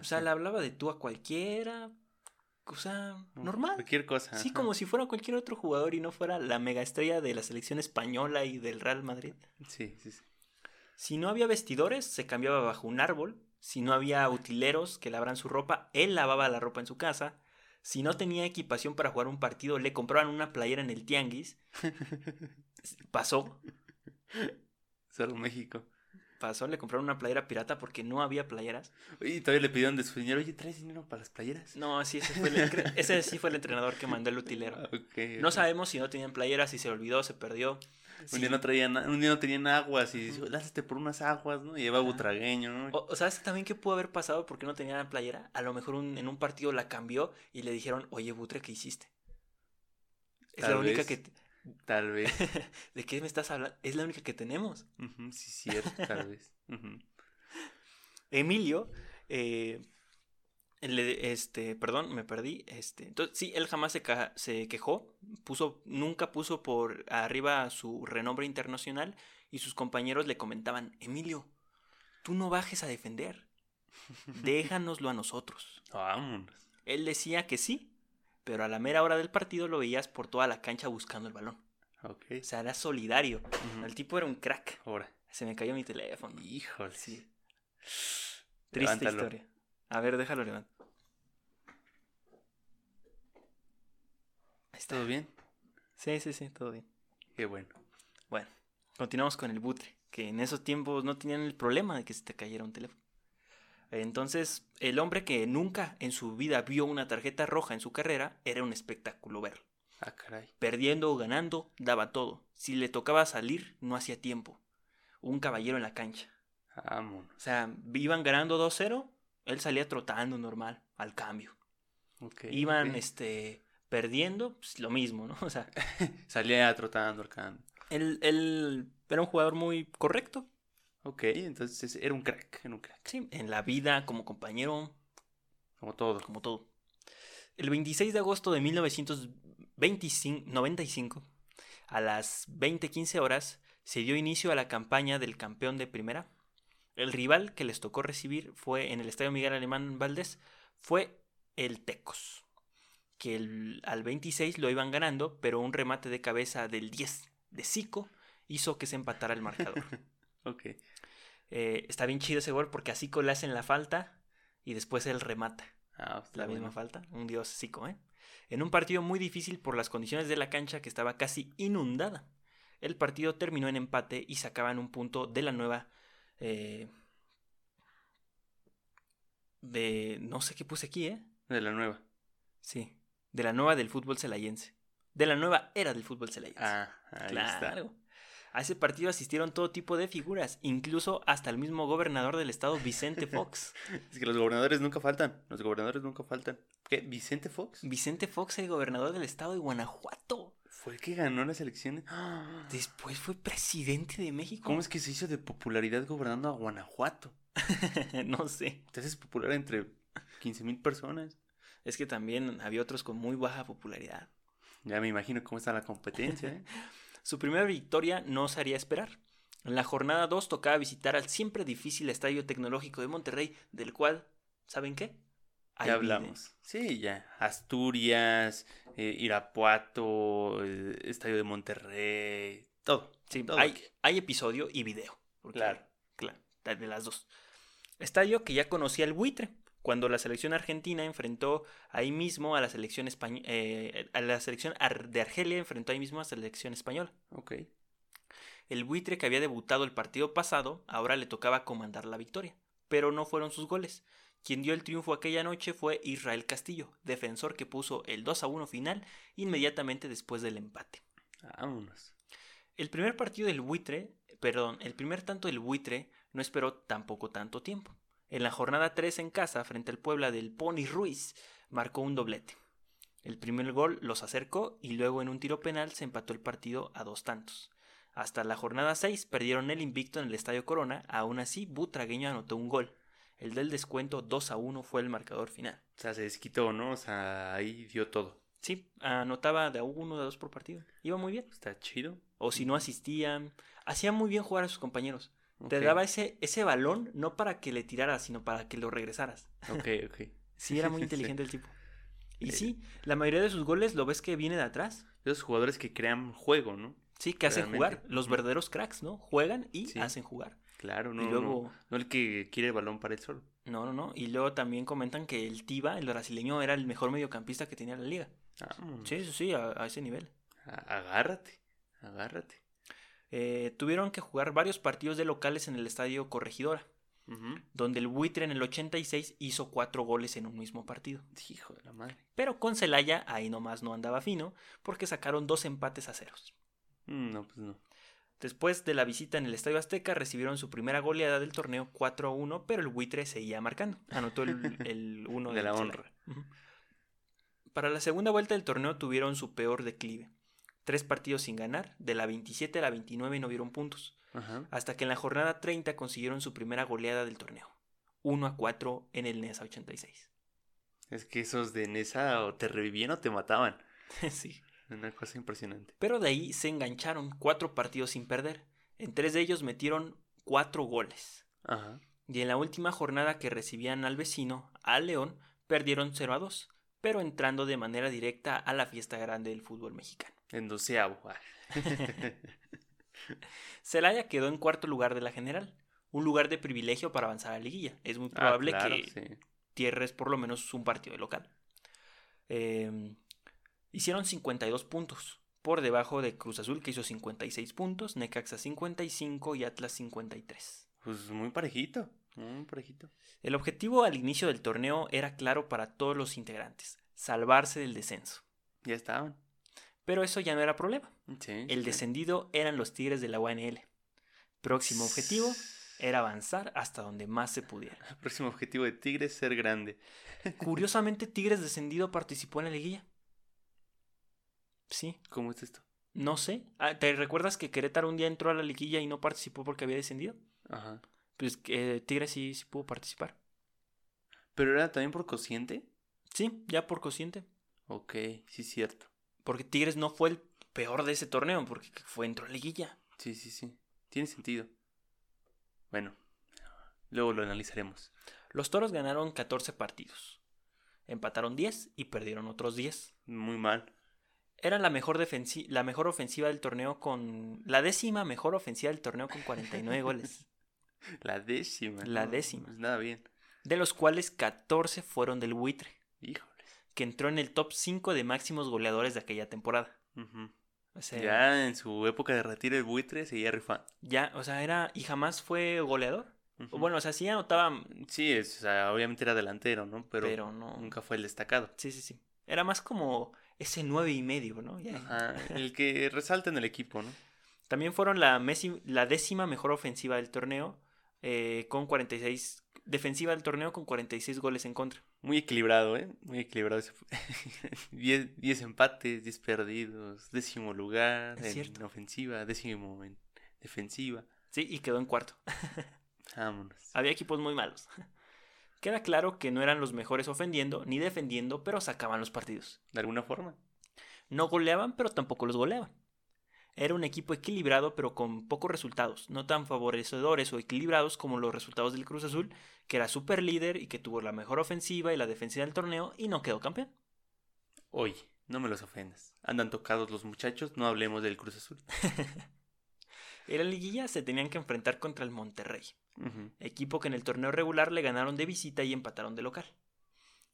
o sea, le hablaba de tú a cualquiera, o sea, normal. Cualquier cosa. Sí, como si fuera cualquier otro jugador y no fuera la mega estrella de la selección española y del Real Madrid. Sí, sí, sí. Si no había vestidores, se cambiaba bajo un árbol. Si no había utileros que lavran su ropa, él lavaba la ropa en su casa. Si no tenía equipación para jugar un partido, le compraban una playera en el tianguis. [LAUGHS] Pasó. Solo México. Pasó, le compraron una playera pirata porque no había playeras. Y todavía le pidieron de su dinero, oye, ¿traes dinero para las playeras? No, sí, ese, fue el, ese sí fue el entrenador que mandó el utilero. [LAUGHS] no sabemos si no tenían playeras, si se olvidó, se perdió. Un, día no traían, un día no tenían aguas y dijo, lázate por unas aguas, ¿no? Y lleva butragueño, ¿no? O, ¿sabes también qué pudo haber pasado porque no tenía playera? A lo mejor en un partido la cambió y le dijeron, oye, Butre, ¿qué hiciste? Es la única que... Tal vez. [LAUGHS] ¿De qué me estás hablando? Es la única que tenemos. sí, cierto, tal vez. [LAUGHS] Emilio eh, este, perdón, me perdí. Este, entonces, sí, él jamás se, se, quejó, puso, nunca puso por arriba su renombre internacional y sus compañeros le comentaban, Emilio, tú no bajes a defender, [LAUGHS] déjanoslo a nosotros. Vámonos. Él decía que sí, pero a la mera hora del partido lo veías por toda la cancha buscando el balón. Okay. O sea, era solidario. El tipo era un crack. Ahora. Se me cayó mi teléfono. Híjole. Sí. Triste historia. A ver, déjalo levantar. ¿Está todo bien? Sí, sí, sí, todo bien. Qué bueno. Bueno, continuamos con el butre, que en esos tiempos no tenían el problema de que se te cayera un teléfono. Entonces, el hombre que nunca en su vida vio una tarjeta roja en su carrera, era un espectáculo verlo. Ah, caray. Perdiendo o ganando, daba todo. Si le tocaba salir, no hacía tiempo. Un caballero en la cancha. Vámonos. O sea, iban ganando 2-0, él salía trotando normal, al cambio. Iban este, perdiendo, pues lo mismo, ¿no? [LAUGHS] O sea, [LAUGHS] salía trotando al cambio. Él, él, era un jugador muy correcto. Ok, entonces era un crack, era un crack. Sí, en la vida, como compañero. Como todo. Como todo. El 26 de agosto de 1995, a las 20:15 horas, se dio inicio a la campaña del campeón de primera, el rival que les tocó recibir fue en el Estadio Miguel Alemán Valdés fue el Tecos, que al 26 lo iban ganando, pero un remate de cabeza del 10 de Zico hizo que se empatara el marcador. [LAUGHS] ok. Eh, está bien chido ese gol porque a Zico le hacen la falta y después él remata. Ah, La misma falta, un dios psico, ¿eh? En un partido muy difícil por las condiciones de la cancha que estaba casi inundada. El partido terminó en empate y sacaban un punto de la nueva. eh, de. No sé qué puse aquí, ¿eh? De la nueva. Sí. De la nueva del fútbol celayense. De la nueva era del fútbol celayense. Ah, ahí está. claro. A ese partido asistieron todo tipo de figuras, incluso hasta el mismo gobernador del estado, Vicente Fox. [LAUGHS] Es que los gobernadores nunca faltan. Los gobernadores nunca faltan. ¿Qué? ¿Vicente Fox? Vicente Fox, el gobernador del estado de Guanajuato. Fue el que ganó las elecciones. ¡Ah! Después fue presidente de México. ¿Cómo es que se hizo de popularidad gobernando a Guanajuato? [LAUGHS] no sé. Te haces popular entre 15 mil personas. Es que también había otros con muy baja popularidad. Ya me imagino cómo está la competencia. ¿eh? [LAUGHS] Su primera victoria no se haría esperar. En la jornada 2 tocaba visitar al siempre difícil Estadio Tecnológico de Monterrey, del cual, ¿saben qué? Hay ya hablamos. Sí, ya. Asturias, eh, Irapuato, eh, Estadio de Monterrey, todo. Sí, todo hay, hay episodio y video. porque- Claro. Claro, de las dos. Estadio que ya conocía el buitre, cuando la selección argentina enfrentó ahí mismo a la selección española. a la selección de Argelia enfrentó ahí mismo a la selección española. Ok. El buitre que había debutado el partido pasado, ahora le tocaba comandar la victoria. Pero no fueron sus goles. Quien dio el triunfo aquella noche fue Israel Castillo, defensor que puso el 2 a 1 final inmediatamente después del empate. Vámonos. El primer partido del buitre, perdón, el primer tanto del buitre no esperó tampoco tanto tiempo. En la jornada 3 en casa, frente al Puebla del Pony Ruiz, marcó un doblete. El primer gol los acercó y luego en un tiro penal se empató el partido a dos tantos. Hasta la jornada 6 perdieron el invicto en el Estadio Corona, aún así Butragueño anotó un gol. El del descuento 2 a 1 fue el marcador final. O sea, se desquitó, ¿no? O sea, ahí dio todo. Sí, anotaba de uno, de a dos por partido. Iba muy bien. Está chido. O si no asistían, hacía muy bien jugar a sus compañeros. Te daba ese, ese balón no para que le tiraras, sino para que lo regresaras. Ok, ok. [LAUGHS] Sí, era muy [LAUGHS] Sí. inteligente el tipo. Y Eh. sí, la mayoría de sus goles lo ves que viene de atrás. Esos jugadores que crean juego, ¿no? Sí, que hacen Realmente. jugar. Los verdaderos cracks, ¿no? Juegan y Sí. hacen jugar. Claro, no, y luego, no, no el que quiere el balón para él solo. no, no, no. Y luego también comentan que el Tiva, el brasileño, era el mejor mediocampista que tenía la liga. Sí, sí, sí, a, a ese nivel. Agárrate, agárrate. Eh, tuvieron que jugar varios partidos de locales en el estadio Corregidora, donde el buitre en el 86 hizo cuatro goles en un mismo partido. Hijo de la madre. Pero con Celaya ahí nomás no andaba fino, porque sacaron dos empates a ceros. Mm, No, pues no. Después de la visita en el Estadio Azteca, recibieron su primera goleada del torneo 4 a 1, pero el buitre seguía marcando. Anotó el, [LAUGHS] el 1 De la honra. Para la segunda vuelta del torneo tuvieron su peor declive. Tres partidos sin ganar, de la 27 a la 29 no vieron puntos, Ajá. hasta que en la jornada 30 consiguieron su primera goleada del torneo. 1 a 4 en el NESA 86. Es que esos de Nesa o te revivían o te mataban. [LAUGHS] sí. Una cosa impresionante. Pero de ahí se engancharon cuatro partidos sin perder. En tres de ellos metieron cuatro goles. Ajá. Y en la última jornada que recibían al vecino, al León, perdieron 0 a 2, pero entrando de manera directa a la fiesta grande del fútbol mexicano. En doceavo. [LAUGHS] [LAUGHS] Celaya quedó en cuarto lugar de la general, un lugar de privilegio para avanzar a la liguilla. Es muy Ah, probable claro, que sí. tierres por lo menos un partido de local. Eh, hicieron 52 puntos, por debajo de Cruz Azul que hizo 56 puntos, Necaxa 55 y Atlas 53. Pues muy parejito. Muy parejito. El objetivo al inicio del torneo era claro para todos los integrantes, salvarse del descenso. Ya estaban. Pero eso ya no era problema. Sí. El sí. descendido eran los Tigres de la UNL. Próximo objetivo [SNIFFS] era avanzar hasta donde más se pudiera. [LAUGHS] Próximo objetivo de Tigres, ser grande. [LAUGHS] Curiosamente, Tigres descendido participó en la liguilla. Sí, ¿Cómo es esto? no sé. Ah, ¿Te recuerdas que Querétaro un día entró a la liguilla y no participó porque había descendido? Ajá. Pues que Tigres sí, sí pudo participar. ¿Pero era también por cociente? Sí, ya por cociente. Ok, sí, cierto. Porque Tigres no fue el peor de ese torneo, porque fue entró la liguilla. Sí, sí, sí. Tiene sentido. Bueno, luego lo analizaremos. Los toros ganaron 14 partidos. Empataron 10 y perdieron otros 10. Muy mal. Era la mejor, la mejor ofensiva del torneo con. La décima mejor ofensiva del torneo con 49 [LAUGHS] goles. La décima. La ¿no? décima. Pues nada bien. de los cuales 14 fueron del buitre, Híjoles. Que entró en el top 5 de máximos goleadores de aquella temporada. Ujú. O sea, Ya en su época de retiro el buitre seguía rifando. ya, o sea, era y jamás fue goleador. Bueno, o sea, sí anotaba, Sí, es, o sea, obviamente era delantero, ¿no? Pero, pero, no. nunca fue el destacado. Sí, sí, sí. Era más como ese nueve y medio, ¿no? Ya- Ajá, el que resalta en el equipo, ¿no? También fueron la, mesi- la décima mejor ofensiva del torneo, eh, con 46, defensiva del torneo con 46 goles en contra. Muy equilibrado, ¿eh? Muy equilibrado. ese fue. 10 10 empates, 10 perdidos, décimo lugar Es en cierto. ofensiva, décimo en defensiva. Sí, y quedó en cuarto. [LAUGHS] Vámonos. Había equipos muy malos. Queda claro que no eran los mejores ofendiendo ni defendiendo, pero sacaban los partidos. De alguna forma. No goleaban, pero tampoco los goleaban. Era un equipo equilibrado, pero con pocos resultados, no tan favorecedores o equilibrados como los resultados del Cruz Azul, que era super líder y que tuvo la mejor ofensiva y la defensiva del torneo y no quedó campeón. Oye, no me los ofendas. Andan tocados los muchachos, no hablemos del Cruz Azul. [LAUGHS] En la liguilla se tenían que enfrentar contra el Monterrey, equipo que en el torneo regular le ganaron de visita y empataron de local.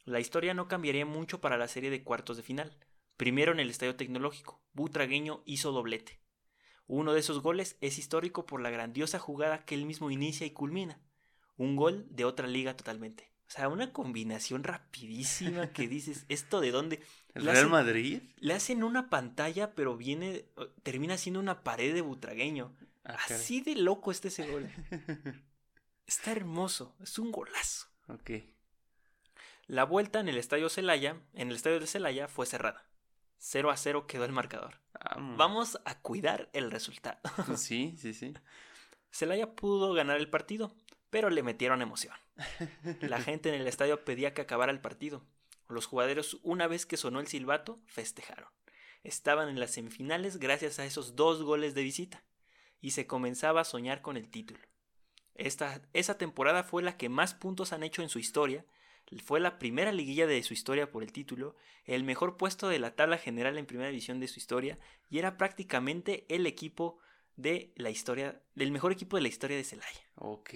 La historia no cambiaría mucho para la serie de cuartos de final. Primero en el Estadio Tecnológico, Butragueño hizo doblete. Uno de esos goles es histórico por la grandiosa jugada que él mismo inicia y culmina. Un gol de otra liga totalmente. O sea, una combinación rapidísima que [LAUGHS] dices, ¿esto de dónde? ¿El Le Real hacen- Madrid? Le hacen una pantalla, pero viene, termina siendo una pared de Butragueño. Ah, caray. Así de loco está ese gol. [LAUGHS] Está hermoso, es un golazo. ok. La vuelta en el estadio Celaya, en el estadio de Celaya, fue cerrada. 0 a 0 quedó el marcador. Vamos. Vamos a cuidar el resultado. [LAUGHS] Sí, sí, sí. Celaya pudo ganar el partido, pero le metieron emoción. La [LAUGHS] gente en el estadio pedía que acabara el partido. Los jugadores, una vez que sonó el silbato, festejaron. Estaban en las semifinales gracias a esos dos goles de visita. Y se comenzaba a soñar con el título. Esta, esa temporada fue la que más puntos han hecho en su historia. Fue la primera liguilla de su historia por el título, el mejor puesto de la tabla general en primera división de su historia, y era prácticamente el equipo de la historia, del mejor equipo de la historia de Celaya. Ok.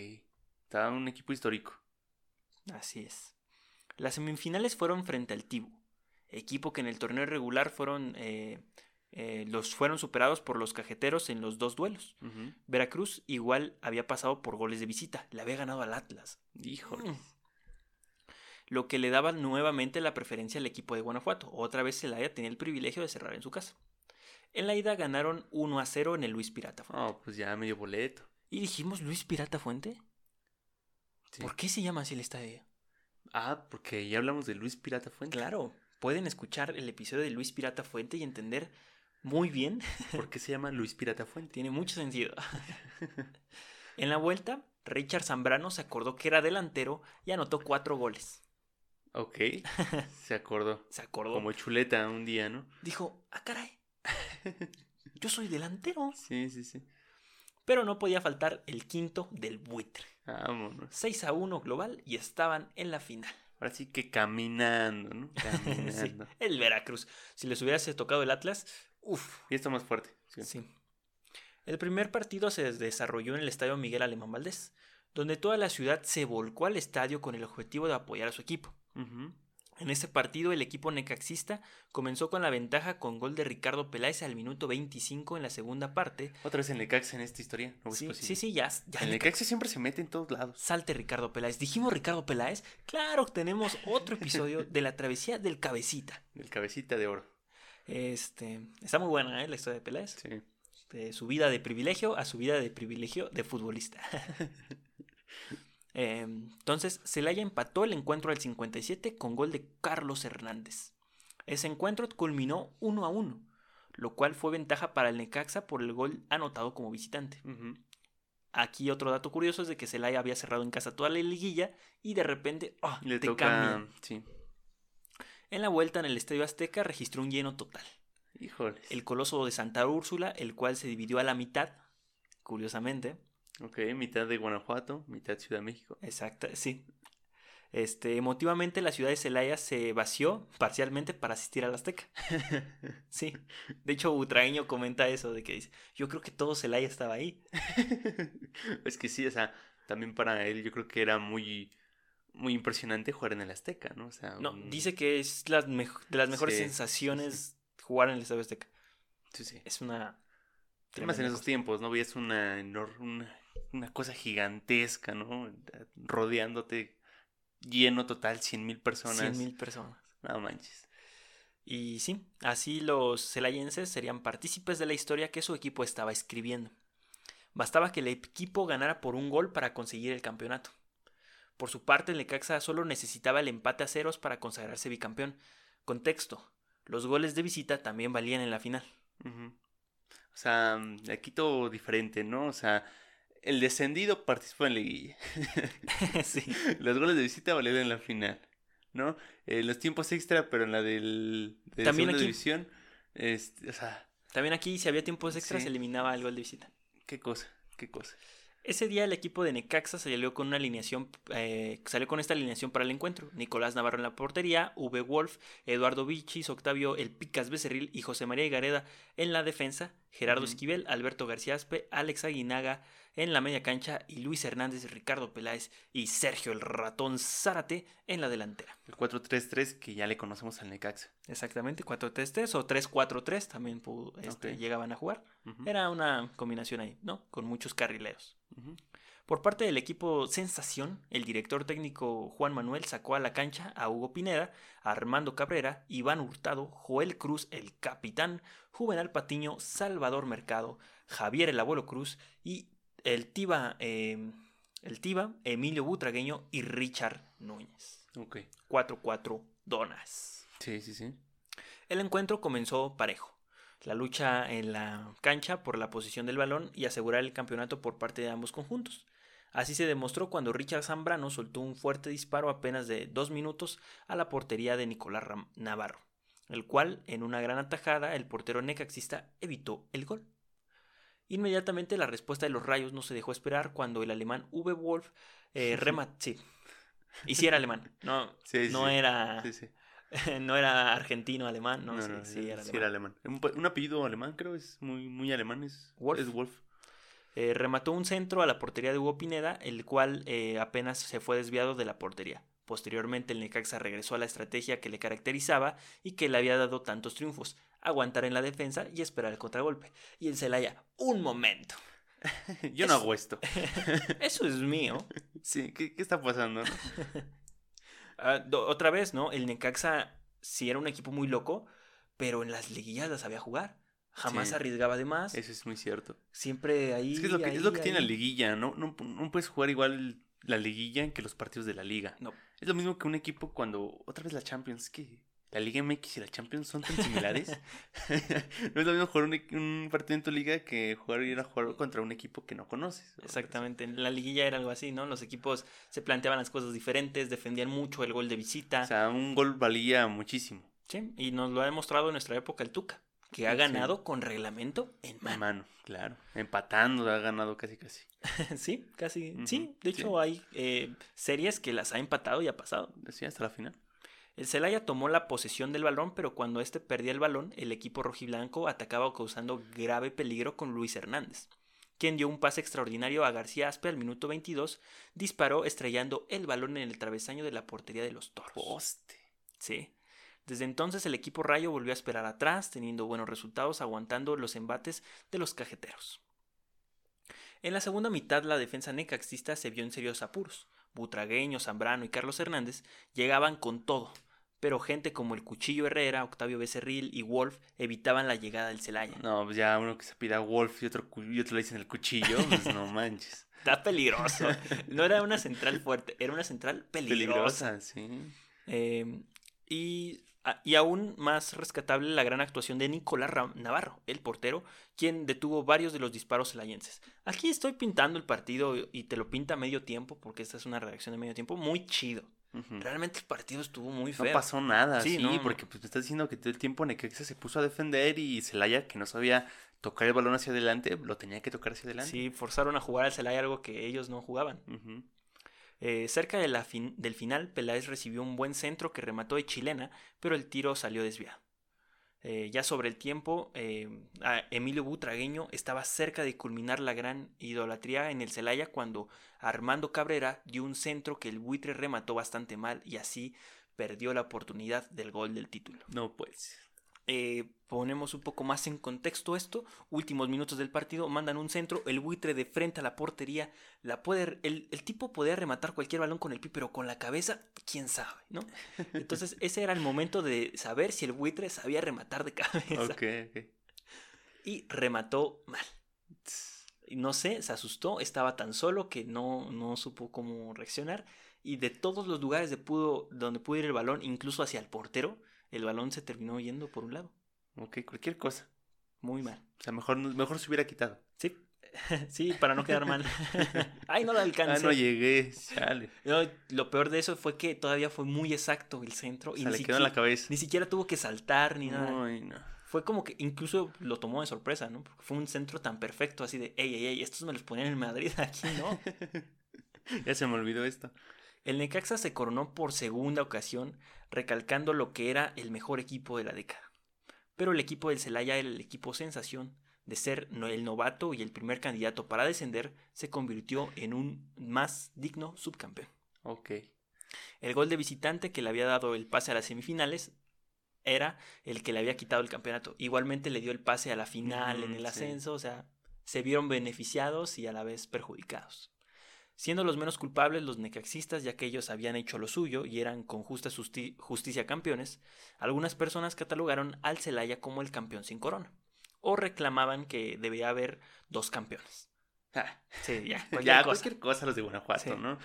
Está un equipo histórico. Así es. Las semifinales fueron frente al Tibu, equipo que en el torneo regular fueron eh, eh, los fueron superados por los cajeteros en los dos duelos. Veracruz igual había pasado por goles de visita, le había ganado al Atlas, Híjole. Lo que le daba nuevamente la preferencia al equipo de Guanajuato. Otra vez Celaya tenía el privilegio de cerrar en su casa. En la ida ganaron 1 a 0 en el Luis Pirata Fuente. No, pues ya medio boleto. ¿Y dijimos Luis Pirata Fuente? Sí. ¿Por qué se llama así el estadio? Ah, porque ya hablamos de Luis Pirata Fuente. Claro, pueden escuchar el episodio de Luis Pirata Fuente y entender muy bien. [LAUGHS] ¿Por qué se llama Luis Pirata Fuente? Tiene mucho sentido. [LAUGHS] en la vuelta, Richard Zambrano se acordó que era delantero y anotó cuatro goles. Ok. [LAUGHS] Se acordó. Se acordó. Como chuleta un día, ¿no? Dijo, ah, caray. [LAUGHS] Yo soy delantero. Sí, sí, sí. Pero no podía faltar el quinto del buitre. Vámonos. 6 a 1 global y estaban en la final. Ahora sí que caminando, ¿no? [LAUGHS] Caminando. Sí, el Veracruz. Si les hubiese tocado el Atlas, uff. Y esto más fuerte. Sí. Sí. El primer partido se desarrolló en el estadio Miguel Alemán Valdés, donde toda la ciudad se volcó al estadio con el objetivo de apoyar a su equipo. En ese partido, el equipo necaxista comenzó con la ventaja con gol de Ricardo Peláez al minuto 25 en la segunda parte. Otra vez el Necaxa en esta historia. No Sí, sí, sí, ya. ya El Neca- Necaxa siempre se mete en todos lados. Salte Ricardo Peláez. ¿Dijimos Ricardo Peláez? Claro, tenemos otro episodio de la travesía del cabecita. [LAUGHS] El cabecita de oro. Este, está muy buena ¿eh? la historia de Peláez. Sí. de su vida de privilegio a su vida de privilegio de futbolista. [LAUGHS] Eh, entonces, Celaya empató el encuentro al 57 con gol de Carlos Hernández. Ese encuentro culminó 1 a 1, lo cual fue ventaja para el Necaxa por el gol anotado como visitante. Aquí otro dato curioso es de que Celaya había cerrado en casa toda la liguilla y de repente ¡ah! Le te toca. cambian. Sí. En la vuelta en el Estadio Azteca registró un lleno total. Híjoles. El Coloso de Santa Úrsula, el cual se dividió a la mitad, curiosamente, Ok, mitad de Guanajuato, mitad Ciudad de México. Exacto, sí. Este, emotivamente la ciudad de Celaya se vació parcialmente para asistir al Azteca. [LAUGHS] Sí. De hecho, Butragueño comenta eso, de que dice, yo creo que todo Celaya estaba ahí. [LAUGHS] es que sí, o sea, también para él yo creo que era muy muy impresionante jugar en el Azteca, ¿no? O sea, No, un- dice que es las mejo- de las mejores Sí, sensaciones jugar en el Estadio Azteca. Sí, sí. Es una. Además en esos cosa. tiempos, ¿no? Veías una, una, una cosa gigantesca, ¿no? Rodeándote lleno total, cien mil personas. 100 mil personas. No manches. Y sí, así los celayenses serían partícipes de la historia que su equipo estaba escribiendo. Bastaba que el equipo ganara por un gol para conseguir el campeonato. Por su parte, el Necaxa solo necesitaba el empate a ceros para consagrarse bicampeón. Contexto: los goles de visita también valían en la final. O sea, mm, aquí todo diferente, ¿no? O sea, el descendido participó en liguilla. [LAUGHS] [LAUGHS] sí. Los goles de visita valieron en la final, ¿no? Eh, los tiempos extra, pero en la del, de También segunda aquí. división, este, o sea, También aquí, si había tiempos extras, Sí. se eliminaba el gol de visita. qué cosa, qué cosa. Ese día el equipo de Necaxa salió con una alineación, eh, salió con esta alineación para el encuentro. Nicolás Navarro en la portería, V. Wolf, Eduardo Vichis, Octavio El Picas Becerril y José María Gareda en la defensa, Gerardo Ujú. Esquivel, Alberto García Aspe, Alex Aguinaga en la media cancha y Luis Hernández, Ricardo Peláez y Sergio el Ratón Zárate en la delantera. El 4-3-3 que ya le conocemos al Necaxa. Exactamente, 4-3-3 o 3-4-3 también pu- este, Ok. llegaban a jugar. Ujú, Era una combinación ahí, ¿no? Con muchos carrileros. ujú. Por parte del equipo Sensación, el director técnico Juan Manuel sacó a la cancha a Hugo Pineda, a Armando Cabrera, Iván Hurtado, Joel Cruz, el capitán, Juvenal Patiño, Salvador Mercado, Javier el Abuelo Cruz y el Tiba, eh, el Tiba, Emilio Butragueño y Richard Núñez. Ok. 4-4 donas. Sí, sí, sí. El encuentro comenzó parejo. La lucha en la cancha por la posición del balón y asegurar el campeonato por parte de ambos conjuntos. Así se demostró cuando Richard Zambrano soltó un fuerte disparo apenas de dos minutos a la portería de Nicolás Navarro, el cual, en una gran atajada, el portero necaxista evitó el gol. Inmediatamente la respuesta de los rayos no se dejó esperar cuando el alemán V. Wolf eh, [LAUGHS] remató. Sí. Y sí era alemán, no, [LAUGHS] Sí, no sí. era [LAUGHS] no era argentino, alemán, no, No, sí, no, sí era sí alemán. era alemán. Un, apellido alemán, creo, es muy, muy alemán. Es Wolf. Es Wolf. Eh, remató un centro a la portería de Hugo Pineda, el cual eh, apenas se fue desviado de la portería. Posteriormente el Necaxa regresó a la estrategia que le caracterizaba y que le había dado tantos triunfos, aguantar en la defensa y esperar el contragolpe. Y el Celaya, un momento. [LAUGHS] Yo no hago esto. [LAUGHS] Eso es mío. Sí, ¿qué, qué está pasando? [LAUGHS] Ah, otra vez, ¿no? El Necaxa sí era un equipo muy loco, pero en las liguillas las sabía jugar. Jamás Sí. arriesgaba de más. Eso es muy cierto. Siempre ahí. Es que es lo que, es ahí, lo que tiene la liguilla, ¿no? No, no puedes jugar igual la liguilla que los partidos de la liga. No. Es lo mismo que un equipo cuando otra vez la Champions, es que la Liga MX y la Champions son tan similares. [LAUGHS] [LAUGHS] no es lo mismo jugar un, un partido en tu liga que jugar ir a jugar contra un equipo que no conoces. Exactamente, en la liguilla era algo así, ¿no? Los equipos se planteaban las cosas diferentes, defendían mucho el gol de visita, O sea, un gol valía muchísimo. ¿sí? Y nos lo ha demostrado en nuestra época el Tuca, que ha Sí. ganado con reglamento en En mano. mano, claro. Empatando, ha ganado casi casi. [LAUGHS] sí, casi, sí. De hecho, sí. hay eh, series que las ha empatado y ha pasado. Sí, hasta la final. El Celaya tomó la posesión del balón, pero cuando este perdía el balón, el equipo rojiblanco atacaba causando grave peligro con Luis Hernández, quien dio un pase extraordinario a García Aspe al minuto 22, disparó estrellando el balón en el travesaño de la portería de los Toros. Poste. Sí. Desde entonces el equipo Rayo volvió a esperar atrás, teniendo buenos resultados, aguantando los embates de los cajeteros. En la segunda mitad la defensa necaxista se vio en serios apuros. Butragueño, Zambrano y Carlos Hernández llegaban con todo, pero gente como el Cuchillo Herrera, Octavio Becerril y Wolf evitaban la llegada del Celaya. No, pues ya uno que se pida Wolf y otro, y otro le dicen el cuchillo, pues no manches. [LAUGHS] Está peligroso. No era una central fuerte, era una central peligrosa. Peligrosa, sí. Eh, y, y aún más rescatable la gran actuación de Nicolás Navarro, el portero, quien detuvo varios de los disparos celayenses. Aquí estoy pintando el partido y te lo pinta a medio tiempo, porque esta es una redacción de medio tiempo, muy chido. Realmente el partido estuvo muy No feo. pasó nada, Sí, sí, no, no. porque pues me estás diciendo que todo el tiempo Necaxa se puso a defender y Celaya, que no sabía tocar el balón hacia adelante, lo tenía que tocar hacia adelante. Sí, forzaron a jugar al Celaya algo que ellos no jugaban. Ujú. Eh, cerca del final, Peláez recibió un buen centro que remató de chilena, pero el tiro salió desviado. Eh, ya sobre el tiempo, eh, Emilio Butragueño estaba cerca de culminar la gran idolatría en el Celaya cuando Armando Cabrera dio un centro que el buitre remató bastante mal y así perdió la oportunidad del gol del título. No pues. Eh, ponemos un poco más en contexto esto. Últimos minutos del partido, mandan un centro, el buitre de frente a la portería, la puede, el, tipo podía rematar cualquier balón con el pie, pero con la cabeza, quién sabe, ¿no? [LAUGHS] Entonces ese era el momento de saber si el buitre sabía rematar de [LAUGHS] cabeza. Y remató mal. No sé, se asustó, estaba tan solo que no, no supo cómo reaccionar. Y de todos los lugares de pudo, donde pudo ir el balón, incluso hacia el portero, el balón se terminó yendo por un lado. Ok, cualquier cosa. Muy mal. O sea, mejor, mejor se hubiera quitado. Sí, [LAUGHS] sí, para no quedar mal. [LAUGHS] Ay, no la alcancé. Ah, no llegué, chale. lo peor de eso fue que todavía fue muy exacto el centro. y sea, le quedó en la cabeza. Ni siquiera tuvo que saltar ni nada. Ay, no. Fue como que incluso lo tomó de sorpresa, ¿no? Porque fue un centro tan perfecto, así de, ey, ey, ey, estos me los ponían en Madrid, aquí no. [LAUGHS] ya se me olvidó esto. El Necaxa se coronó por segunda ocasión, recalcando lo que era el mejor equipo de la década. Pero el equipo del Celaya era el equipo sensación, de ser el novato y el primer candidato para descender, se convirtió en un más digno subcampeón. Ok. El gol de visitante que le había dado el pase a las semifinales era el que le había quitado el campeonato. Igualmente le dio el pase a la final en el ascenso, o sea, se vieron beneficiados y a la vez perjudicados siendo los menos culpables los necaxistas ya que ellos habían hecho lo suyo y eran con justa justicia campeones, algunas personas catalogaron al Celaya como el campeón sin corona, o reclamaban que debía haber dos campeones. Ah. sí, ya, cualquier, ya, cosa. cualquier cosa los de Guanajuato, ¿no?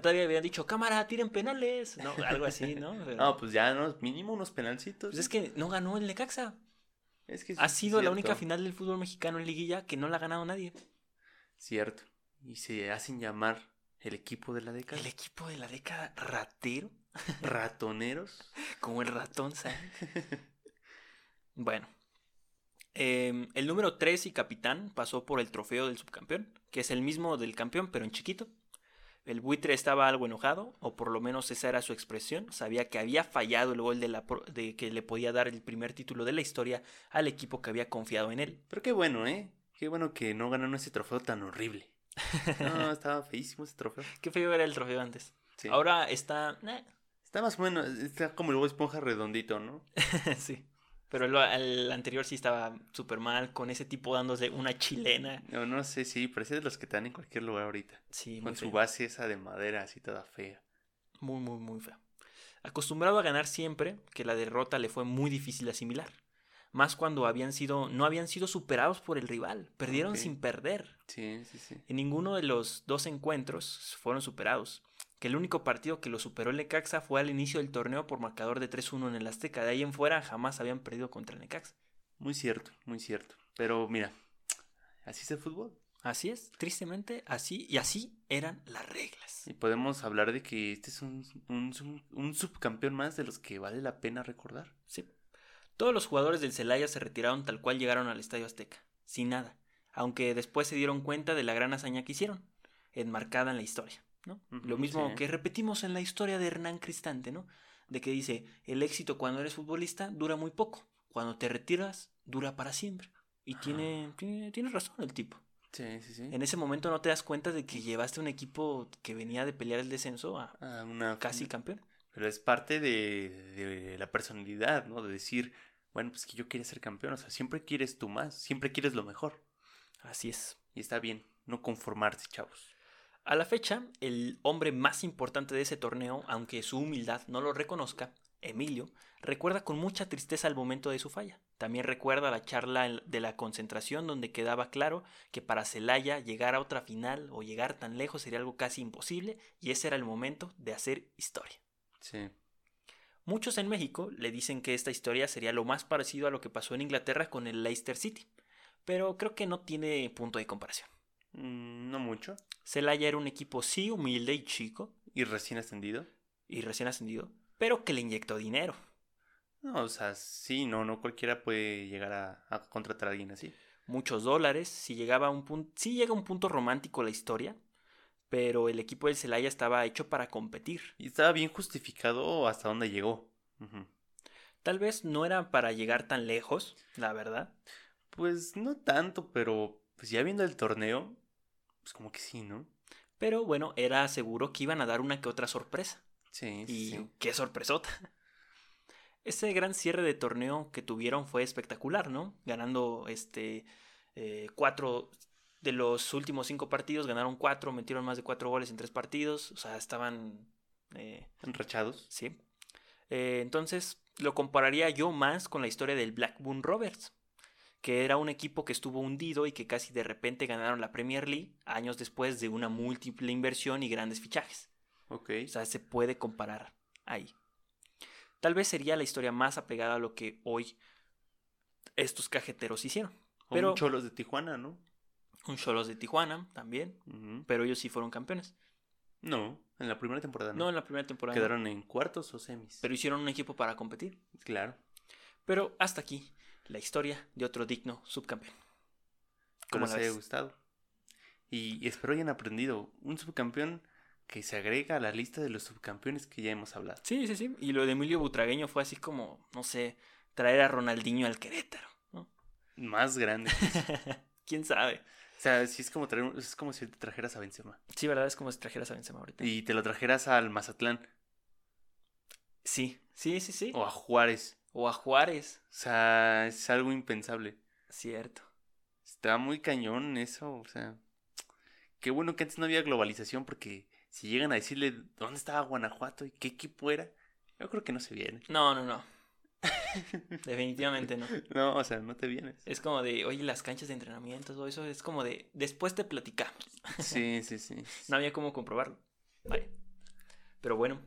Todavía habían dicho, cámara, tiren penales, ¿no? Algo así, ¿no? [LAUGHS] No, pues ya, ¿no? Mínimo unos penalcitos. Pues es que no ganó el Necaxa. Es que ha sido la única final del fútbol mexicano en liguilla que no la ha ganado nadie. Cierto y se hacen llamar el equipo de la década. El equipo de la década ratero. Ratoneros. [LAUGHS] Como el ratón, ¿sabes? [LAUGHS] bueno. Em, el número 3 y capitán pasó por el trofeo del subcampeón, que es el mismo del campeón, pero en chiquito. El buitre estaba algo enojado, o por lo menos esa era su expresión. Sabía que había fallado el gol de, la de que le podía dar el primer título de la historia al equipo que había confiado en él. Pero qué bueno, ¿eh? Qué bueno que no ganaron ese trofeo tan horrible. No, [LAUGHS] estaba feísimo ese trofeo. Qué feo era el trofeo antes. Ahora está. Está más o menos. Está como el esponja redondito, ¿no? [LAUGHS] sí. Pero el, anterior sí estaba súper mal, con ese tipo dándose una chilena. No, no sé, sí, parece de los que están en cualquier lugar ahorita. Sí, Con su base esa de madera así toda fea. Muy, muy, muy fea. Acostumbrado a ganar siempre, que la derrota le fue muy difícil asimilar más cuando habían sido, no habían sido superados por el rival, perdieron sin perder. Sí, sí, sí. En ninguno de los dos encuentros fueron superados. Que el único partido que lo superó el Necaxa fue al inicio del torneo por marcador de 3-1 en el Azteca. De ahí en fuera jamás habían perdido contra el Necaxa. Muy cierto, muy cierto. Pero mira, así es el fútbol. Así es, tristemente, así y así eran las reglas. Y podemos hablar de que este es un, un, un subcampeón más de los que vale la pena recordar. Sí. Todos los jugadores del Celaya se retiraron tal cual llegaron al Estadio Azteca, sin nada, aunque después se dieron cuenta de la gran hazaña que hicieron, enmarcada en la historia, ¿no? Lo mismo que repetimos en la historia de Hernán Cristante, ¿no? De que dice, el éxito cuando eres futbolista dura muy poco, cuando te retiras dura para siempre. Y tiene, tiene, razón el tipo. Sí, sí, sí. En ese momento no te das cuenta de que llevaste un equipo que venía de pelear el descenso a, una, casi campeón. Pero es parte de, de, la personalidad, ¿no? De decir, bueno, pues que yo quiero ser campeón, o sea, siempre quieres tú más, siempre quieres lo mejor. Así es. Y está bien, no conformarse, chavos. A la fecha, el hombre más importante de ese torneo, aunque su humildad no lo reconozca, Emilio, recuerda con mucha tristeza el momento de su falla. También recuerda la charla de la concentración donde quedaba claro que para Celaya llegar a otra final o llegar tan lejos sería algo casi imposible y ese era el momento de hacer historia. Sí. Muchos en México le dicen que esta historia sería lo más parecido a lo que pasó en Inglaterra con el Leicester City, pero creo que no tiene punto de comparación. Mm, no mucho. Celaya era un equipo sí humilde y chico. Y recién ascendido. Y recién ascendido, pero que le inyectó dinero. No, o sea, sí, no, no cualquiera puede llegar a, contratar a alguien así. Muchos dólares, si llegaba a un punto, sí llega a un punto romántico la historia, pero el equipo del Celaya estaba hecho para competir. Y estaba bien justificado hasta dónde llegó. Tal vez no era para llegar tan lejos, la verdad. Pues no tanto, pero pues ya viendo el torneo, pues como que sí, ¿no? Pero bueno, era seguro que iban a dar una que otra sorpresa. Sí, Y sí. qué sorpresota. Ese gran cierre de torneo que tuvieron fue espectacular, ¿no? Ganando este eh, cuatro de los últimos cinco partidos, ganaron cuatro, metieron más de cuatro goles en tres partidos. O sea, estaban. eh, Enrachados. sí. Eh, entonces, lo compararía yo más con la historia del Blackburn Rovers, que era un equipo que estuvo hundido y que casi de repente ganaron la Premier League años después de una múltiple inversión y grandes fichajes. Ok. O sea, se puede comparar ahí. Tal vez sería la historia más apegada a lo que hoy estos cajeteros hicieron. O pero- un Cholos de Tijuana, ¿no? Un Cholos de Tijuana también, pero ellos sí fueron campeones. No, en la primera temporada no. No en la primera temporada. Quedaron en cuartos o semis. Pero hicieron un equipo para competir. Claro. Pero hasta aquí la historia de otro digno subcampeón. ¿Cómo ¿Cómo les haya gustado? Y, y espero hayan aprendido. Un subcampeón que se agrega a la lista de los subcampeones que ya hemos hablado. Sí, sí, sí. Y lo de Emilio Butragueño fue así como, no sé, traer a Ronaldinho al Querétaro. ¿no? Más grande. [LAUGHS] ¿Quién sabe? O sea, si es como traer, un- es como si te trajeras a Benzema. Sí, ¿verdad? Es como si trajeras a Benzema ahorita. Y te lo trajeras al Mazatlán Sí, sí, sí, sí. o a Juárez. O a Juárez. O sea, es algo impensable. Cierto. Está muy cañón eso, o sea. Qué bueno que antes no había globalización porque si llegan a decirle dónde estaba Guanajuato y qué equipo era, yo creo que no se viene. No, no, no. [LAUGHS] Definitivamente no. No, o sea, no te vienes. Es como de, oye, las canchas de entrenamiento, todo eso es como de, después te platicamos. [LAUGHS] Sí, sí, sí. No había cómo comprobarlo. Vale. Pero bueno,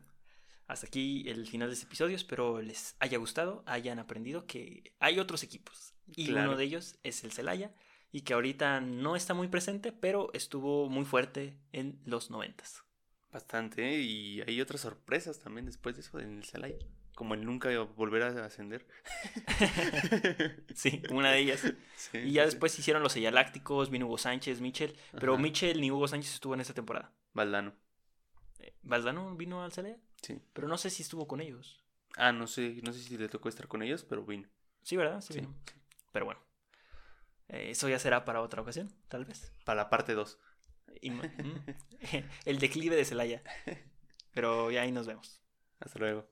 hasta aquí el final de este episodio. Espero les haya gustado, hayan aprendido que hay otros equipos. Y Claro. uno de ellos es el Celaya. Y que ahorita no está muy presente, pero estuvo muy fuerte en los noventas. Bastante, ¿eh? y hay otras sorpresas también después de eso en el Celaya. Como el nunca volver a ascender. [LAUGHS] Sí, una de ellas. [LAUGHS] Sí, Y ya sí, después hicieron los Seyalácticos, vino Hugo Sánchez, Michel. Pero Ajá. Michel ni Hugo Sánchez estuvo en esta temporada. Valdano, Eh, Valdano vino al Celaya, sí. pero no sé si estuvo con ellos. Ah, no sé, no sé si le tocó estar con ellos, pero vino. Sí, ¿verdad? Sí, Sí. vino. Pero bueno. Eh, eso ya será para otra ocasión, tal vez. Para la parte 2. Y ma- mm, [LAUGHS] el declive de Celaya. Pero ya ahí nos vemos. Hasta luego.